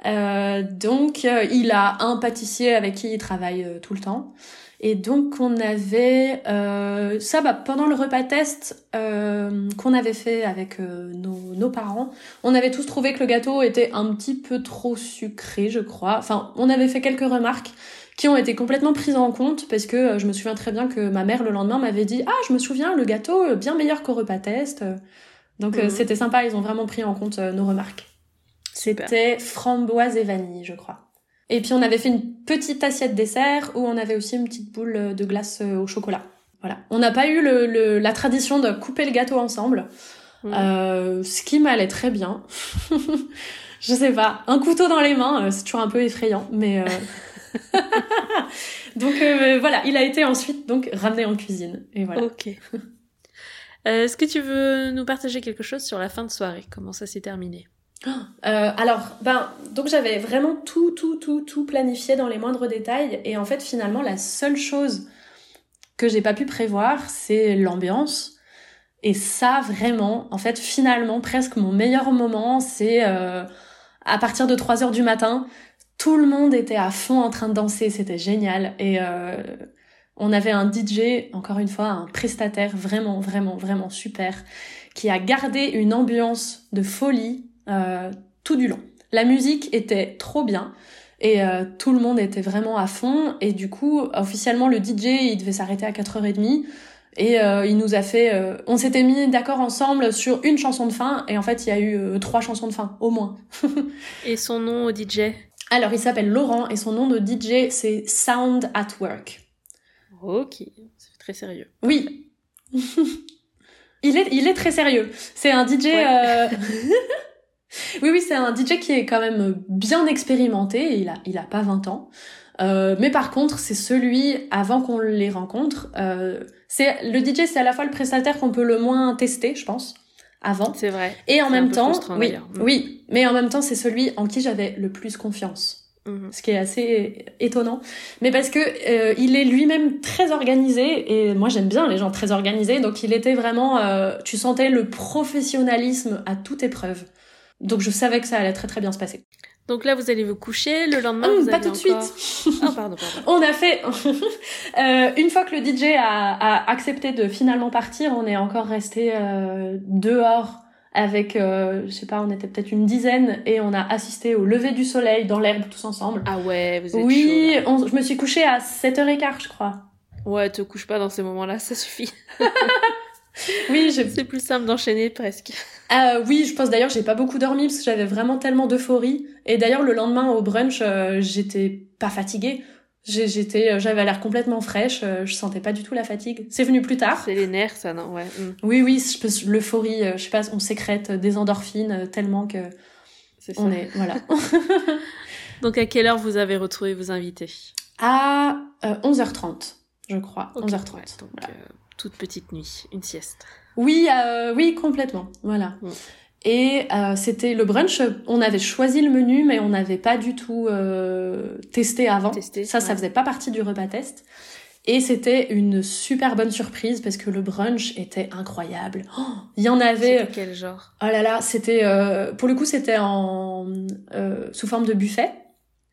Euh, donc, euh, il a un pâtissier avec qui il travaille tout le temps. Et donc on avait euh, ça bah, pendant le repas test euh, qu'on avait fait avec euh, nos, nos, parents, on avait tous trouvé que le gâteau était un petit peu trop sucré, je crois. Enfin, on avait fait quelques remarques qui ont été complètement prises en compte parce que euh, je me souviens très bien que ma mère le lendemain m'avait dit ah je me souviens le gâteau euh, bien meilleur qu'au repas test. Donc mhm. c'était sympa, ils ont vraiment pris en compte nos remarques. C'était framboise et vanille, je crois. Et puis on avait fait une petite assiette dessert où on avait aussi une petite boule de glace euh, au chocolat. Voilà. On n'a pas eu le, la tradition de couper le gâteau ensemble, mmh. euh, ce qui m'allait très bien. je sais pas, un couteau dans les mains, euh, c'est toujours un peu effrayant, mais. Euh... donc voilà, il a été ensuite donc ramené en cuisine. Et voilà. Ok. Est-ce que tu veux nous partager quelque chose sur la fin de soirée? Comment ça s'est terminé? Euh, alors, ben, donc j'avais vraiment tout, tout, tout, tout planifié dans les moindres détails. Et en fait, finalement, la seule chose que j'ai pas pu prévoir, c'est l'ambiance. Et ça, vraiment, en fait, finalement, presque mon meilleur moment, c'est euh, à partir de 3 heures du matin. Tout le monde était à fond en train de danser, c'était génial. Et euh, on avait un DJ, encore une fois, un prestataire vraiment, vraiment, vraiment super, qui a gardé une ambiance de folie euh, tout du long. La musique était trop bien et euh, tout le monde était vraiment à fond et du coup officiellement le DJ il devait s'arrêter à 4h30 et euh, il nous a fait on s'était mis d'accord ensemble sur une chanson de fin et en fait il y a eu trois chansons de fin au moins. et son nom au DJ Alors il s'appelle Laurent et son nom de DJ c'est Sound at Work. OK, c'est très sérieux. Oui. il est il est très sérieux. C'est un DJ Oui, oui, c'est un DJ qui est quand même bien expérimenté. Il a, il a pas 20 ans. Euh, mais par contre, c'est celui avant qu'on les rencontre. Euh, c'est le DJ, c'est à la fois le prestataire qu'on peut le moins tester, je pense, avant. C'est vrai. Et en même temps, oui, mm. oui, mais en même temps, c'est celui en qui j'avais le plus confiance. Mm-hmm. Ce qui est assez étonnant, mais parce que euh, il est lui-même très organisé et moi j'aime bien les gens très organisés, donc il était vraiment, tu sentais le professionnalisme à toute épreuve. Donc je savais que ça allait très très bien se passer. Donc là, vous allez vous coucher, le lendemain, vous Pas tout de suite. Ah, pardon, pardon. on a fait... euh, une fois que le DJ a, a, accepté de finalement partir, on est encore resté euh, dehors avec, euh, je sais pas, on était peut-être une dizaine et on a assisté au lever du soleil dans l'herbe tous ensemble. Ah ouais, vous êtes Oui, je me suis couchée à 7h15, je crois. Ouais, te couche pas dans ces moments-là, ça suffit. oui, c'est plus simple d'enchaîner presque. Euh, oui, je pense d'ailleurs j'ai pas beaucoup dormi parce que j'avais vraiment tellement d'euphorie. Et d'ailleurs le lendemain au brunch, euh, j'étais pas fatiguée. J'étais, euh, j'avais l'air complètement fraîche. Euh, je sentais pas du tout la fatigue. C'est venu plus tard. C'est les nerfs, ça, non Ouais. Mm. Oui, oui, l'euphorie. je sais pas, on sécrète des endorphines tellement que c'est ça. on est voilà. Donc à quelle heure vous avez retrouvé vos invités? À 11h30, je crois. 11h30. donc toute petite nuit, une sieste. Oui, euh, oui, complètement. Voilà. Mm. Et euh, c'était le brunch. On avait choisi le menu, mais on n'avait pas du tout euh, testé avant. ça, ça faisait pas partie du repas test. Et c'était une super bonne surprise parce que le brunch était incroyable. Oh, il y en avait. Quel genre? Oh là là, c'était pour le coup c'était en sous forme de buffet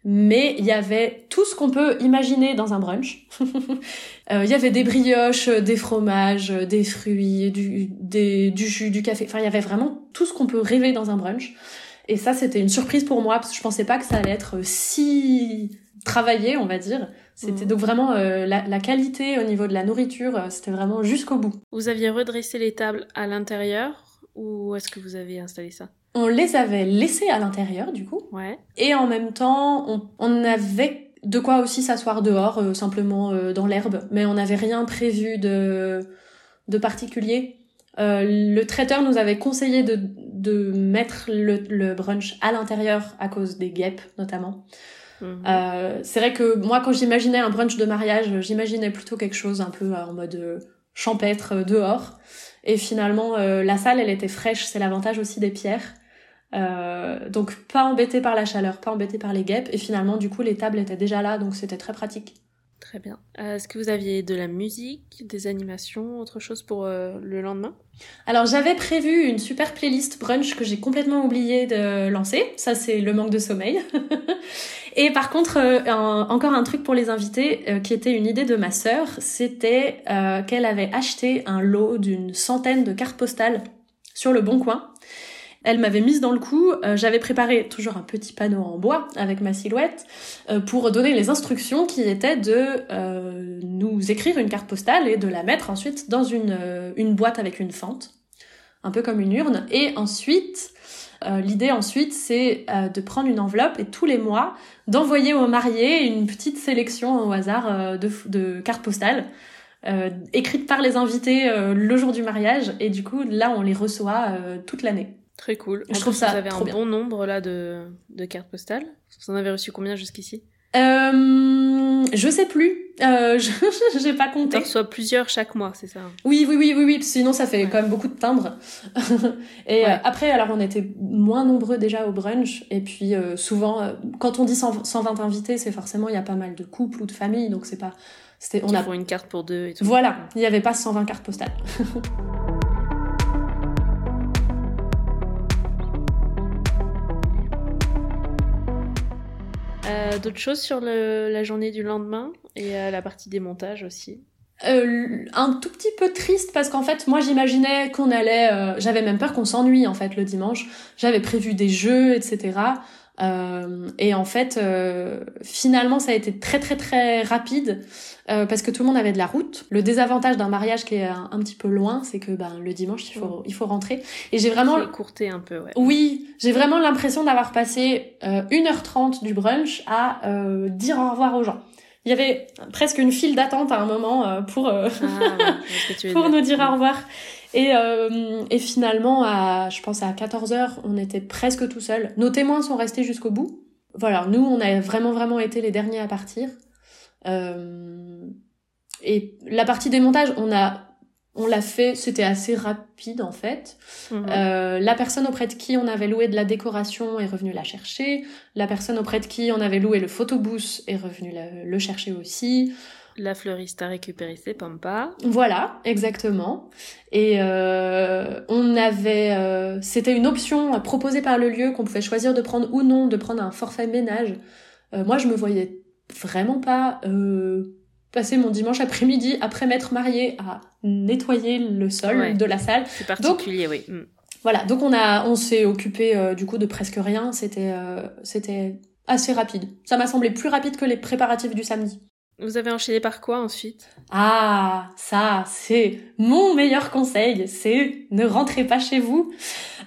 mais il y avait tout ce qu'on peut imaginer dans un brunch. Euh, il y avait des brioches, des fromages, des fruits, du, des, du jus, du café. Enfin, il y avait vraiment tout ce qu'on peut rêver dans un brunch. Et ça, c'était une surprise pour moi parce que je pensais pas que ça allait être si travaillé, on va dire. C'était mmh. donc vraiment euh, la, la, qualité au niveau de la nourriture, euh, c'était vraiment jusqu'au bout. Vous aviez redressé les tables à l'intérieur ou est-ce que vous avez installé ça? On les avait laissés à l'intérieur du coup. Ouais. Et en même temps, on, on avait de quoi aussi s'asseoir dehors, euh, simplement euh, dans l'herbe, mais on n'avait rien prévu de, de particulier. Euh, le traiteur nous avait conseillé de, de mettre le, le brunch à l'intérieur à cause des guêpes notamment. Mhm. c'est vrai que moi quand j'imaginais un brunch de mariage, j'imaginais plutôt quelque chose un peu en mode champêtre dehors. Et finalement, la salle, elle était fraîche. C'est l'avantage aussi des pierres. Euh, donc pas embêté par la chaleur, pas embêté par les guêpes. Et finalement, du coup, les tables étaient déjà là, donc c'était très pratique. Très bien. Euh, est-ce que vous aviez de la musique, des animations, autre chose pour euh, le lendemain? Alors j'avais prévu une super playlist brunch que j'ai complètement oublié de lancer. Ça c'est le manque de sommeil. Et par contre, encore un truc pour les invités qui était une idée de ma sœur, c'était qu'elle avait acheté un lot d'une centaine de cartes postales sur le Bon Coin elle m'avait mise dans le coup. Euh, j'avais préparé toujours un petit panneau en bois avec ma silhouette euh, pour donner les instructions qui étaient de euh, nous écrire une carte postale et de la mettre ensuite dans une, boîte avec une fente, un peu comme une urne. Et ensuite, l'idée ensuite, c'est de prendre une enveloppe et tous les mois d'envoyer aux mariés une petite sélection au hasard de, de cartes postales. écrites par les invités le jour du mariage et du coup là on les reçoit toute l'année. Très cool. je trouve ça Vous avez un bon nombre là de, de cartes postales Vous en avez reçu combien jusqu'ici? Euh, Je sais plus. Euh, je j'ai pas compté. Tu reçois plusieurs chaque mois, c'est ça? Oui, oui, oui, oui, oui. Sinon, ça fait quand même beaucoup de timbres. et euh, après, alors on était moins nombreux déjà au brunch. Et puis euh, souvent, quand on dit 120 invités, c'est forcément il y a pas mal de couples ou de familles, donc c'est pas. C'était on a une carte pour deux et tout. Voilà, il n'y avait pas 120 cartes postales. Euh, d'autres choses sur la journée du lendemain et euh, la partie des montages aussi? Euh, un tout petit peu triste parce qu'en fait moi j'imaginais qu'on allait j'avais même peur qu'on s'ennuie en fait le dimanche. J'avais prévu des jeux etc euh, et en fait, euh, finalement, ça a été très très très rapide euh, parce que tout le monde avait de la route. Le désavantage d'un mariage qui est un, petit peu loin, c'est que ben le dimanche il faut il faut rentrer. Et j'ai vraiment courté un peu. Ouais. Oui, j'ai vraiment l'impression d'avoir passé 1h30 du brunch à dire au revoir aux gens. Il y avait presque une file d'attente à un moment pour ah, pour nous dire au revoir. Et, euh, et finalement, à, je pense à 14h, on était presque tout seul. Nos témoins sont restés jusqu'au bout. Voilà, nous, on a vraiment, vraiment été les derniers à partir. Euh, et la partie des montages, on a on l'a fait, c'était assez rapide en fait. Mhm. Euh, la personne auprès de qui on avait loué de la décoration est revenue la chercher. La personne auprès de qui on avait loué le photobooth est revenue le chercher aussi. La fleuriste a récupéré ses pampas. Voilà, exactement. Et euh, on avait, euh, c'était une option proposée par le lieu qu'on pouvait choisir de prendre ou non, de prendre un forfait ménage. Euh, moi, je me voyais vraiment pas passer mon dimanche après-midi après m'être mariée à nettoyer le sol de la salle. C'est particulier, oui. Mm. Voilà, donc on a, on s'est occupé du coup de presque rien. C'était, c'était assez rapide. Ça m'a semblé plus rapide que les préparatifs du samedi. Vous avez enchaîné par quoi ensuite? Ah, ça, c'est mon meilleur conseil, c'est ne rentrez pas chez vous.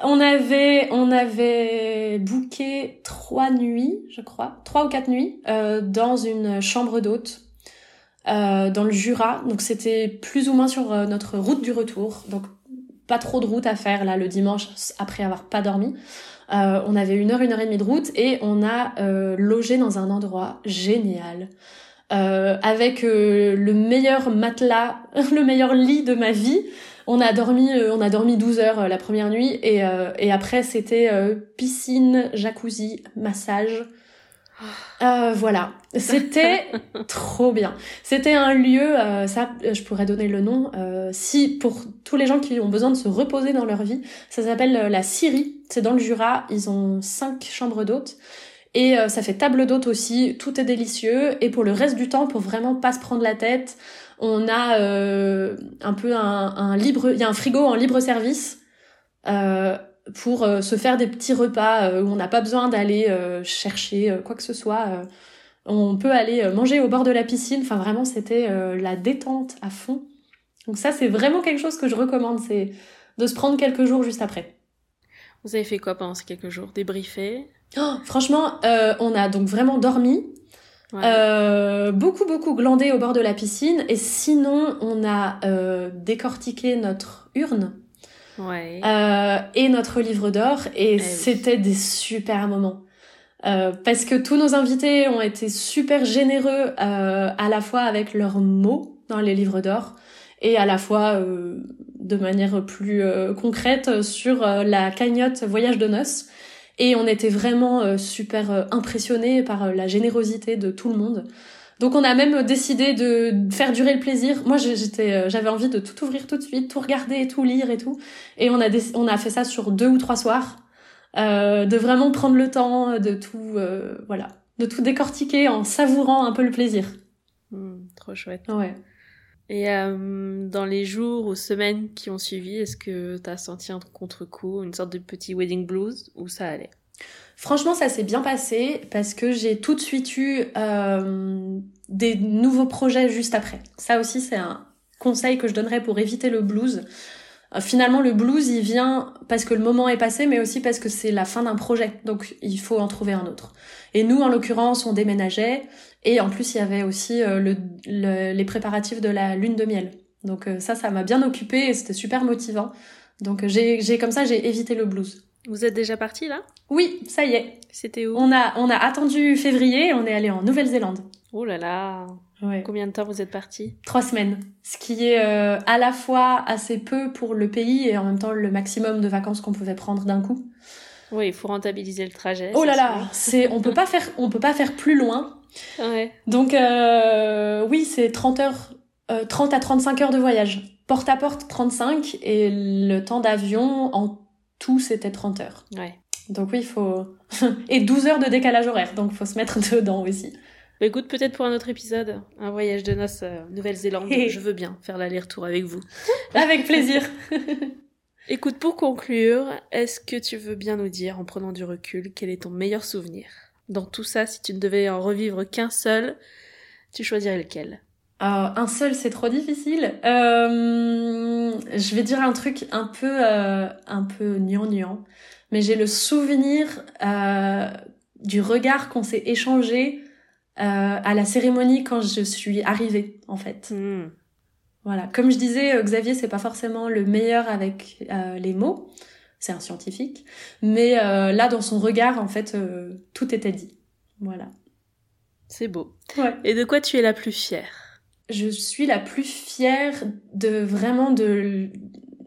On avait, on avait booké trois nuits, je crois, trois ou quatre nuits, euh, dans une chambre d'hôte, euh, dans le Jura. Donc c'était plus ou moins sur euh, notre route du retour. Donc pas trop de route à faire là le dimanche après avoir pas dormi. On avait une heure, une heure et demie de route et on a logé dans un endroit génial. Euh, avec euh, le meilleur matelas, le meilleur lit de ma vie. On a dormi, euh, on a dormi 12 heures la première nuit et, et après c'était piscine, jacuzzi, massage. voilà, c'était trop bien. C'était un lieu, ça, je pourrais donner le nom. si pour tous les gens qui ont besoin de se reposer dans leur vie, ça s'appelle la Syrie. C'est dans le Jura. Ils ont cinq chambres d'hôtes et euh, ça fait table d'hôte aussi, tout est délicieux. Et pour le reste du temps, pour vraiment pas se prendre la tête, on a euh, un peu un, un, libre, il y a un frigo en libre service euh, pour euh, se faire des petits repas où on n'a pas besoin d'aller chercher quoi que ce soit. on peut aller manger au bord de la piscine. Enfin vraiment, c'était la détente à fond. Donc ça, c'est vraiment quelque chose que je recommande, c'est de se prendre quelques jours juste après. Vous avez fait quoi pendant ces quelques jours? Débriefer? Oh, franchement, euh, on a donc vraiment dormi. Euh, beaucoup beaucoup glandé au bord de la piscine. Et sinon on a euh, décortiqué notre urne. Ouais. euh, et notre livre d'or. Et eh c'était des super moments. Euh, parce que tous nos invités ont été super généreux euh, à la fois avec leurs mots dans les livres d'or et à la fois de manière plus concrète sur la cagnotte voyage de noces et on était vraiment euh, super euh, impressionnés par euh, la générosité de tout le monde. Donc on a même décidé de faire durer le plaisir. Moi j'étais, j'avais envie de tout ouvrir tout de suite, tout regarder, tout lire et tout. Et on a on a fait ça sur deux ou trois soirs, euh, de vraiment prendre le temps de tout, voilà, de tout décortiquer en savourant un peu le plaisir. Mmh, trop chouette. Ouais. Et euh, dans les jours ou semaines qui ont suivi, est-ce que tu as senti un contre-coup, une sorte de petit wedding blues, ou ça allait? Franchement, ça s'est bien passé parce que j'ai tout de suite eu euh, des nouveaux projets juste après. Ça aussi, c'est un conseil que je donnerais pour éviter le blues. Euh, finalement, le blues, il vient parce que le moment est passé, mais aussi parce que c'est la fin d'un projet. Donc, il faut en trouver un autre. Et nous, en l'occurrence, on déménageait. Et en plus, il y avait aussi euh, le, les préparatifs de la lune de miel. Donc ça, ça m'a bien occupé et c'était super motivant. Donc j'ai comme ça, j'ai évité le blues. Vous êtes déjà parti là? Oui, ça y est. C'était où? On a, on a attendu février, on est allé en Nouvelle-Zélande. Oh là là Ouais. Combien de temps vous êtes parti Trois semaines. Ce qui est euh, à la fois assez peu pour le pays et en même temps le maximum de vacances qu'on pouvait prendre d'un coup. Oui, il faut rentabiliser le trajet. Oh là là, c'est, on peut pas faire, on peut pas faire plus loin. Ouais. Donc euh, oui, c'est 30 heures, euh, 30 à 35 heures de voyage. Porte à porte 35 et le temps d'avion en tout c'était 30 heures. Ouais. Donc oui, il faut et 12 heures de décalage horaire. Donc faut se mettre dedans aussi. Bah écoute, peut-être pour un autre épisode, un voyage de noces euh, Nouvelle-Zélande, je veux bien faire l'aller-retour avec vous. Avec plaisir. Écoute, pour conclure, est-ce que tu veux bien nous dire, en prenant du recul, quel est ton meilleur souvenir? Dans tout ça, si tu ne devais en revivre qu'un seul, tu choisirais lequel? Euh, un seul, c'est trop difficile. Euh, je vais dire un truc un peu, euh, un peu gnangnan, mais j'ai le souvenir du regard qu'on s'est échangé à la cérémonie quand je suis arrivée, en fait. Hmm. Voilà. Comme je disais, euh, Xavier, c'est pas forcément le meilleur avec euh, les mots. C'est un scientifique. Mais euh, là, dans son regard, en fait, euh, tout était dit. Voilà. C'est beau. Ouais. Et de quoi tu es la plus fière? Je suis la plus fière de vraiment de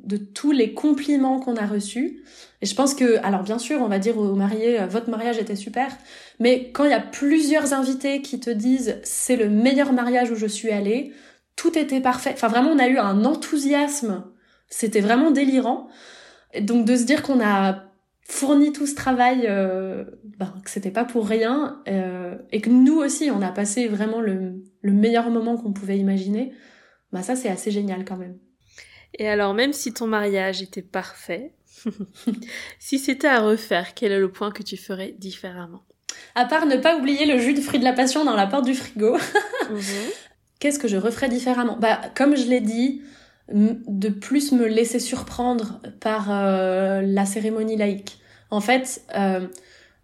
de tous les compliments qu'on a reçus. Et je pense que, alors bien sûr, on va dire aux mariés, euh, votre mariage était super, mais quand il y a plusieurs invités qui te disent c'est le meilleur mariage où je suis allée, tout était parfait. Enfin vraiment, on a eu un enthousiasme. C'était vraiment délirant. Et donc de se dire qu'on a fourni tout ce travail, euh, ben, que c'était pas pour rien, euh, et que nous aussi, on a passé vraiment le, le meilleur moment qu'on pouvait imaginer, bah ça c'est assez génial quand même. Et alors, même si ton mariage était parfait, si c'était à refaire, quel est le point que tu ferais différemment À part ne pas oublier le jus de fruit de la passion dans la porte du frigo, Mhm. qu'est-ce que je referais différemment? Bah comme je l'ai dit, de plus me laisser surprendre par euh, la cérémonie laïque. En fait, euh,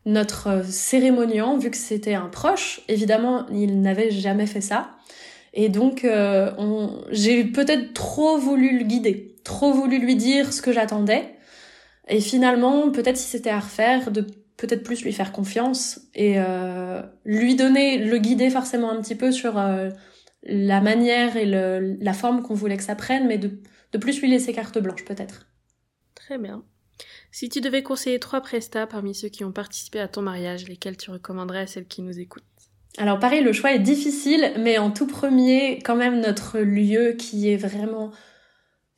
notre cérémoniant, vu que c'était un proche, évidemment, il n'avait jamais fait ça. Et donc, euh, on... j'ai peut-être trop voulu le guider, trop voulu lui dire ce que j'attendais. Et finalement, peut-être si c'était à refaire, de peut-être plus lui faire confiance et euh, lui donner, le guider forcément un petit peu sur euh, la manière et le, la forme qu'on voulait que ça prenne, mais de, de plus lui laisser carte blanche peut-être. Très bien. Si tu devais conseiller trois prestats parmi ceux qui ont participé à ton mariage, lesquels tu recommanderais à celles qui nous écoutent? Alors pareil, le choix est difficile, mais en tout premier, quand même notre lieu qui est vraiment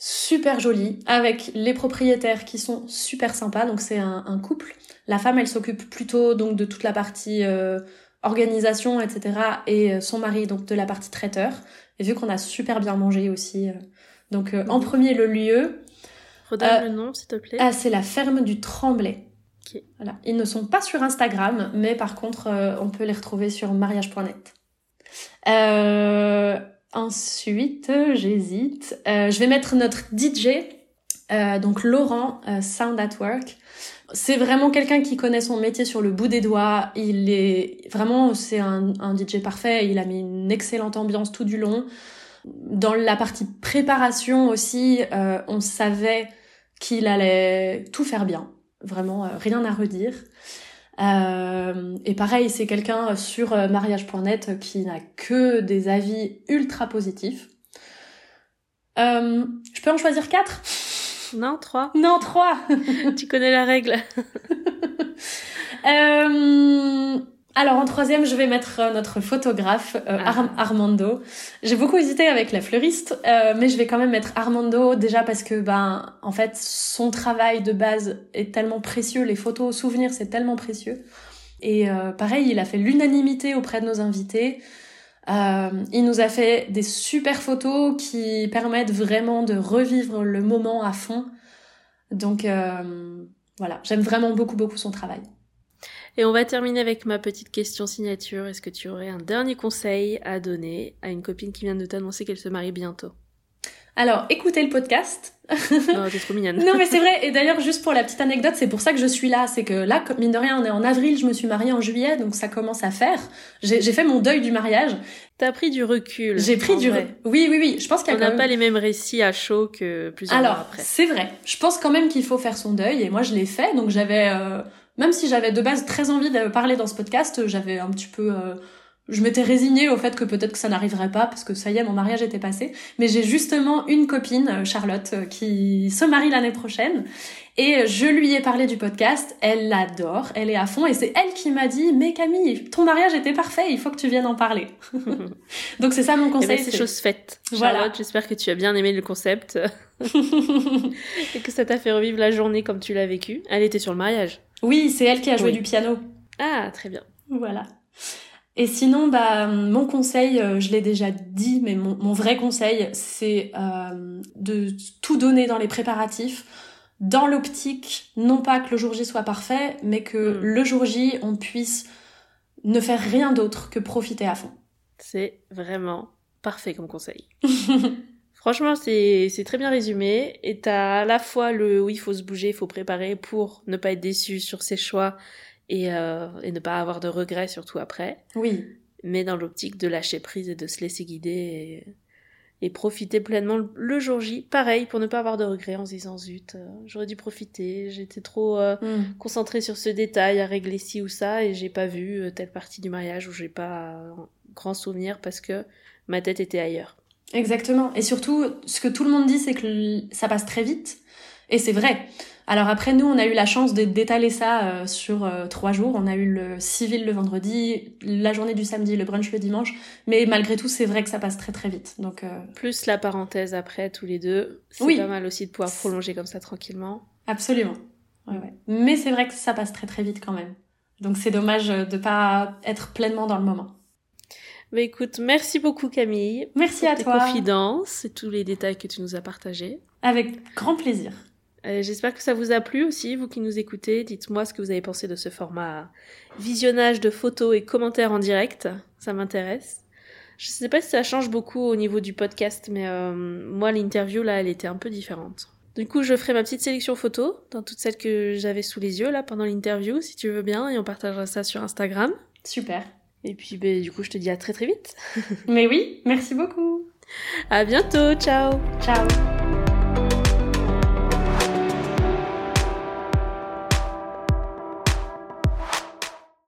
super joli, avec les propriétaires qui sont super sympas. Donc c'est un, un couple. La femme, elle s'occupe plutôt donc de toute la partie euh, organisation, etc. Et euh, son mari donc de la partie traiteur. Et vu qu'on a super bien mangé aussi, euh, donc euh, en Mhm. premier le lieu, Redonne le nom, s'il te plaît. ah, c'est la ferme du Tremblay. Ok. Voilà. Ils ne sont pas sur Instagram, mais par contre, on peut les retrouver sur mariage.net. Euh, ensuite, j'hésite. Euh, je vais mettre notre DJ, euh, donc Laurent, euh, Sound at Work. C'est vraiment quelqu'un qui connaît son métier sur le bout des doigts. Il est vraiment, c'est un, un DJ parfait. Il a mis une excellente ambiance tout du long. Dans la partie préparation aussi, on savait qu'il allait tout faire bien. Vraiment, rien à redire. Euh, et pareil, c'est quelqu'un sur euh, mariage.net qui n'a que des avis ultra positifs. Euh, je peux en choisir quatre? Non, trois Non, trois Tu connais la règle. Euh, alors en troisième, je vais mettre euh, notre photographe euh, Ah. Ar- Armando. J'ai beaucoup hésité avec la fleuriste, euh, mais je vais quand même mettre Armando déjà parce que ben en fait son travail de base est tellement précieux, les photos souvenirs c'est tellement précieux. Et euh, pareil, il a fait l'unanimité auprès de nos invités. Euh, il nous a fait des super photos qui permettent vraiment de revivre le moment à fond. Donc euh, voilà, j'aime vraiment beaucoup beaucoup son travail. Et on va terminer avec ma petite question signature. Est-ce que tu aurais un dernier conseil à donner à une copine qui vient de t'annoncer qu'elle se marie bientôt? Alors, écoutez le podcast. non, t'es trop mignonne. non, mais c'est vrai. Et d'ailleurs, juste pour la petite anecdote, c'est pour ça que je suis là. C'est que là, mine de rien, on est en avril, je me suis mariée en juillet, donc ça commence à faire. J'ai fait mon deuil du mariage. T'as pris du recul. J'ai pris du recul. Oui, oui, oui. Je pense qu'il On n'a pas les mêmes récits à chaud que plusieurs Alors, mois après. c'est vrai. Je pense quand même qu'il faut faire son deuil, et moi, je l'ai fait. Donc, j'avais, euh, même si j'avais de base très envie de parler dans ce podcast, j'avais un petit peu euh, je m'étais résignée au fait que peut-être que ça n'arriverait pas parce que ça y est, mon mariage était passé. Mais j'ai justement une copine, euh, Charlotte, euh, qui se marie l'année prochaine. Et je lui ai parlé du podcast, elle l'adore, elle est à fond et c'est elle qui m'a dit mais Camille, ton mariage était parfait, il faut que tu viennes en parler. Donc c'est ça mon eh ben, conseil. c'est chose faite. Charlotte, j'espère que tu as bien aimé le concept et que ça t'a fait revivre la journée comme tu l'as vécu. Elle était sur le mariage. Oui, c'est elle qui a joué du piano. Ah, très bien. Voilà. Et sinon, bah, mon conseil, euh, je l'ai déjà dit, mais mon, vrai conseil, c'est euh, de tout donner dans les préparatifs, dans l'optique, non pas que le jour J soit parfait, mais que mm. le jour J, on puisse ne faire rien d'autre que profiter à fond. C'est vraiment parfait comme conseil. Franchement, c'est très bien résumé. Et t'as à la fois le oui, il faut se bouger, il faut préparer pour ne pas être déçu sur ses choix et, euh, et ne pas avoir de regrets surtout après. Oui. Mais dans l'optique de lâcher prise et de se laisser guider et, et, profiter pleinement le jour J. Pareil, pour ne pas avoir de regrets en se disant zut, euh, j'aurais dû profiter, j'étais trop euh, mm. concentrée sur ce détail à régler ci ou ça et j'ai pas vu telle partie du mariage où j'ai pas grand souvenir parce que ma tête était ailleurs. Exactement. Et surtout, ce que tout le monde dit, c'est que ça passe très vite. Et c'est vrai. Alors après, nous, on a eu la chance d'étaler ça euh, sur euh, trois jours. On a eu le civil le vendredi, la journée du samedi, le brunch le dimanche. Mais malgré tout, c'est vrai que ça passe très très vite. Donc euh, plus la parenthèse après tous les deux. C'est pas mal aussi de pouvoir prolonger comme ça tranquillement. Absolument. Ouais, Mais c'est vrai que ça passe très très vite quand même. Donc c'est dommage de pas être pleinement dans le moment. Mais écoute, merci beaucoup Camille. Merci pour à tes toi. confidences et tous les détails que tu nous as partagés. Avec grand plaisir. Euh, j'espère que ça vous a plu aussi, vous qui nous écoutez. Dites-moi ce que vous avez pensé de ce format visionnage de photos et commentaires en direct. Ça m'intéresse. Je sais pas si ça change beaucoup au niveau du podcast, mais euh, moi, l'interview, là, elle était un peu différente. Du coup, je ferai ma petite sélection photo dans toutes celles que j'avais sous les yeux, là, pendant l'interview, si tu veux bien, et on partagera ça sur Instagram. Super. Et puis, ben, du coup, je te dis à très très vite. mais oui, merci beaucoup. À bientôt, ciao. Ciao.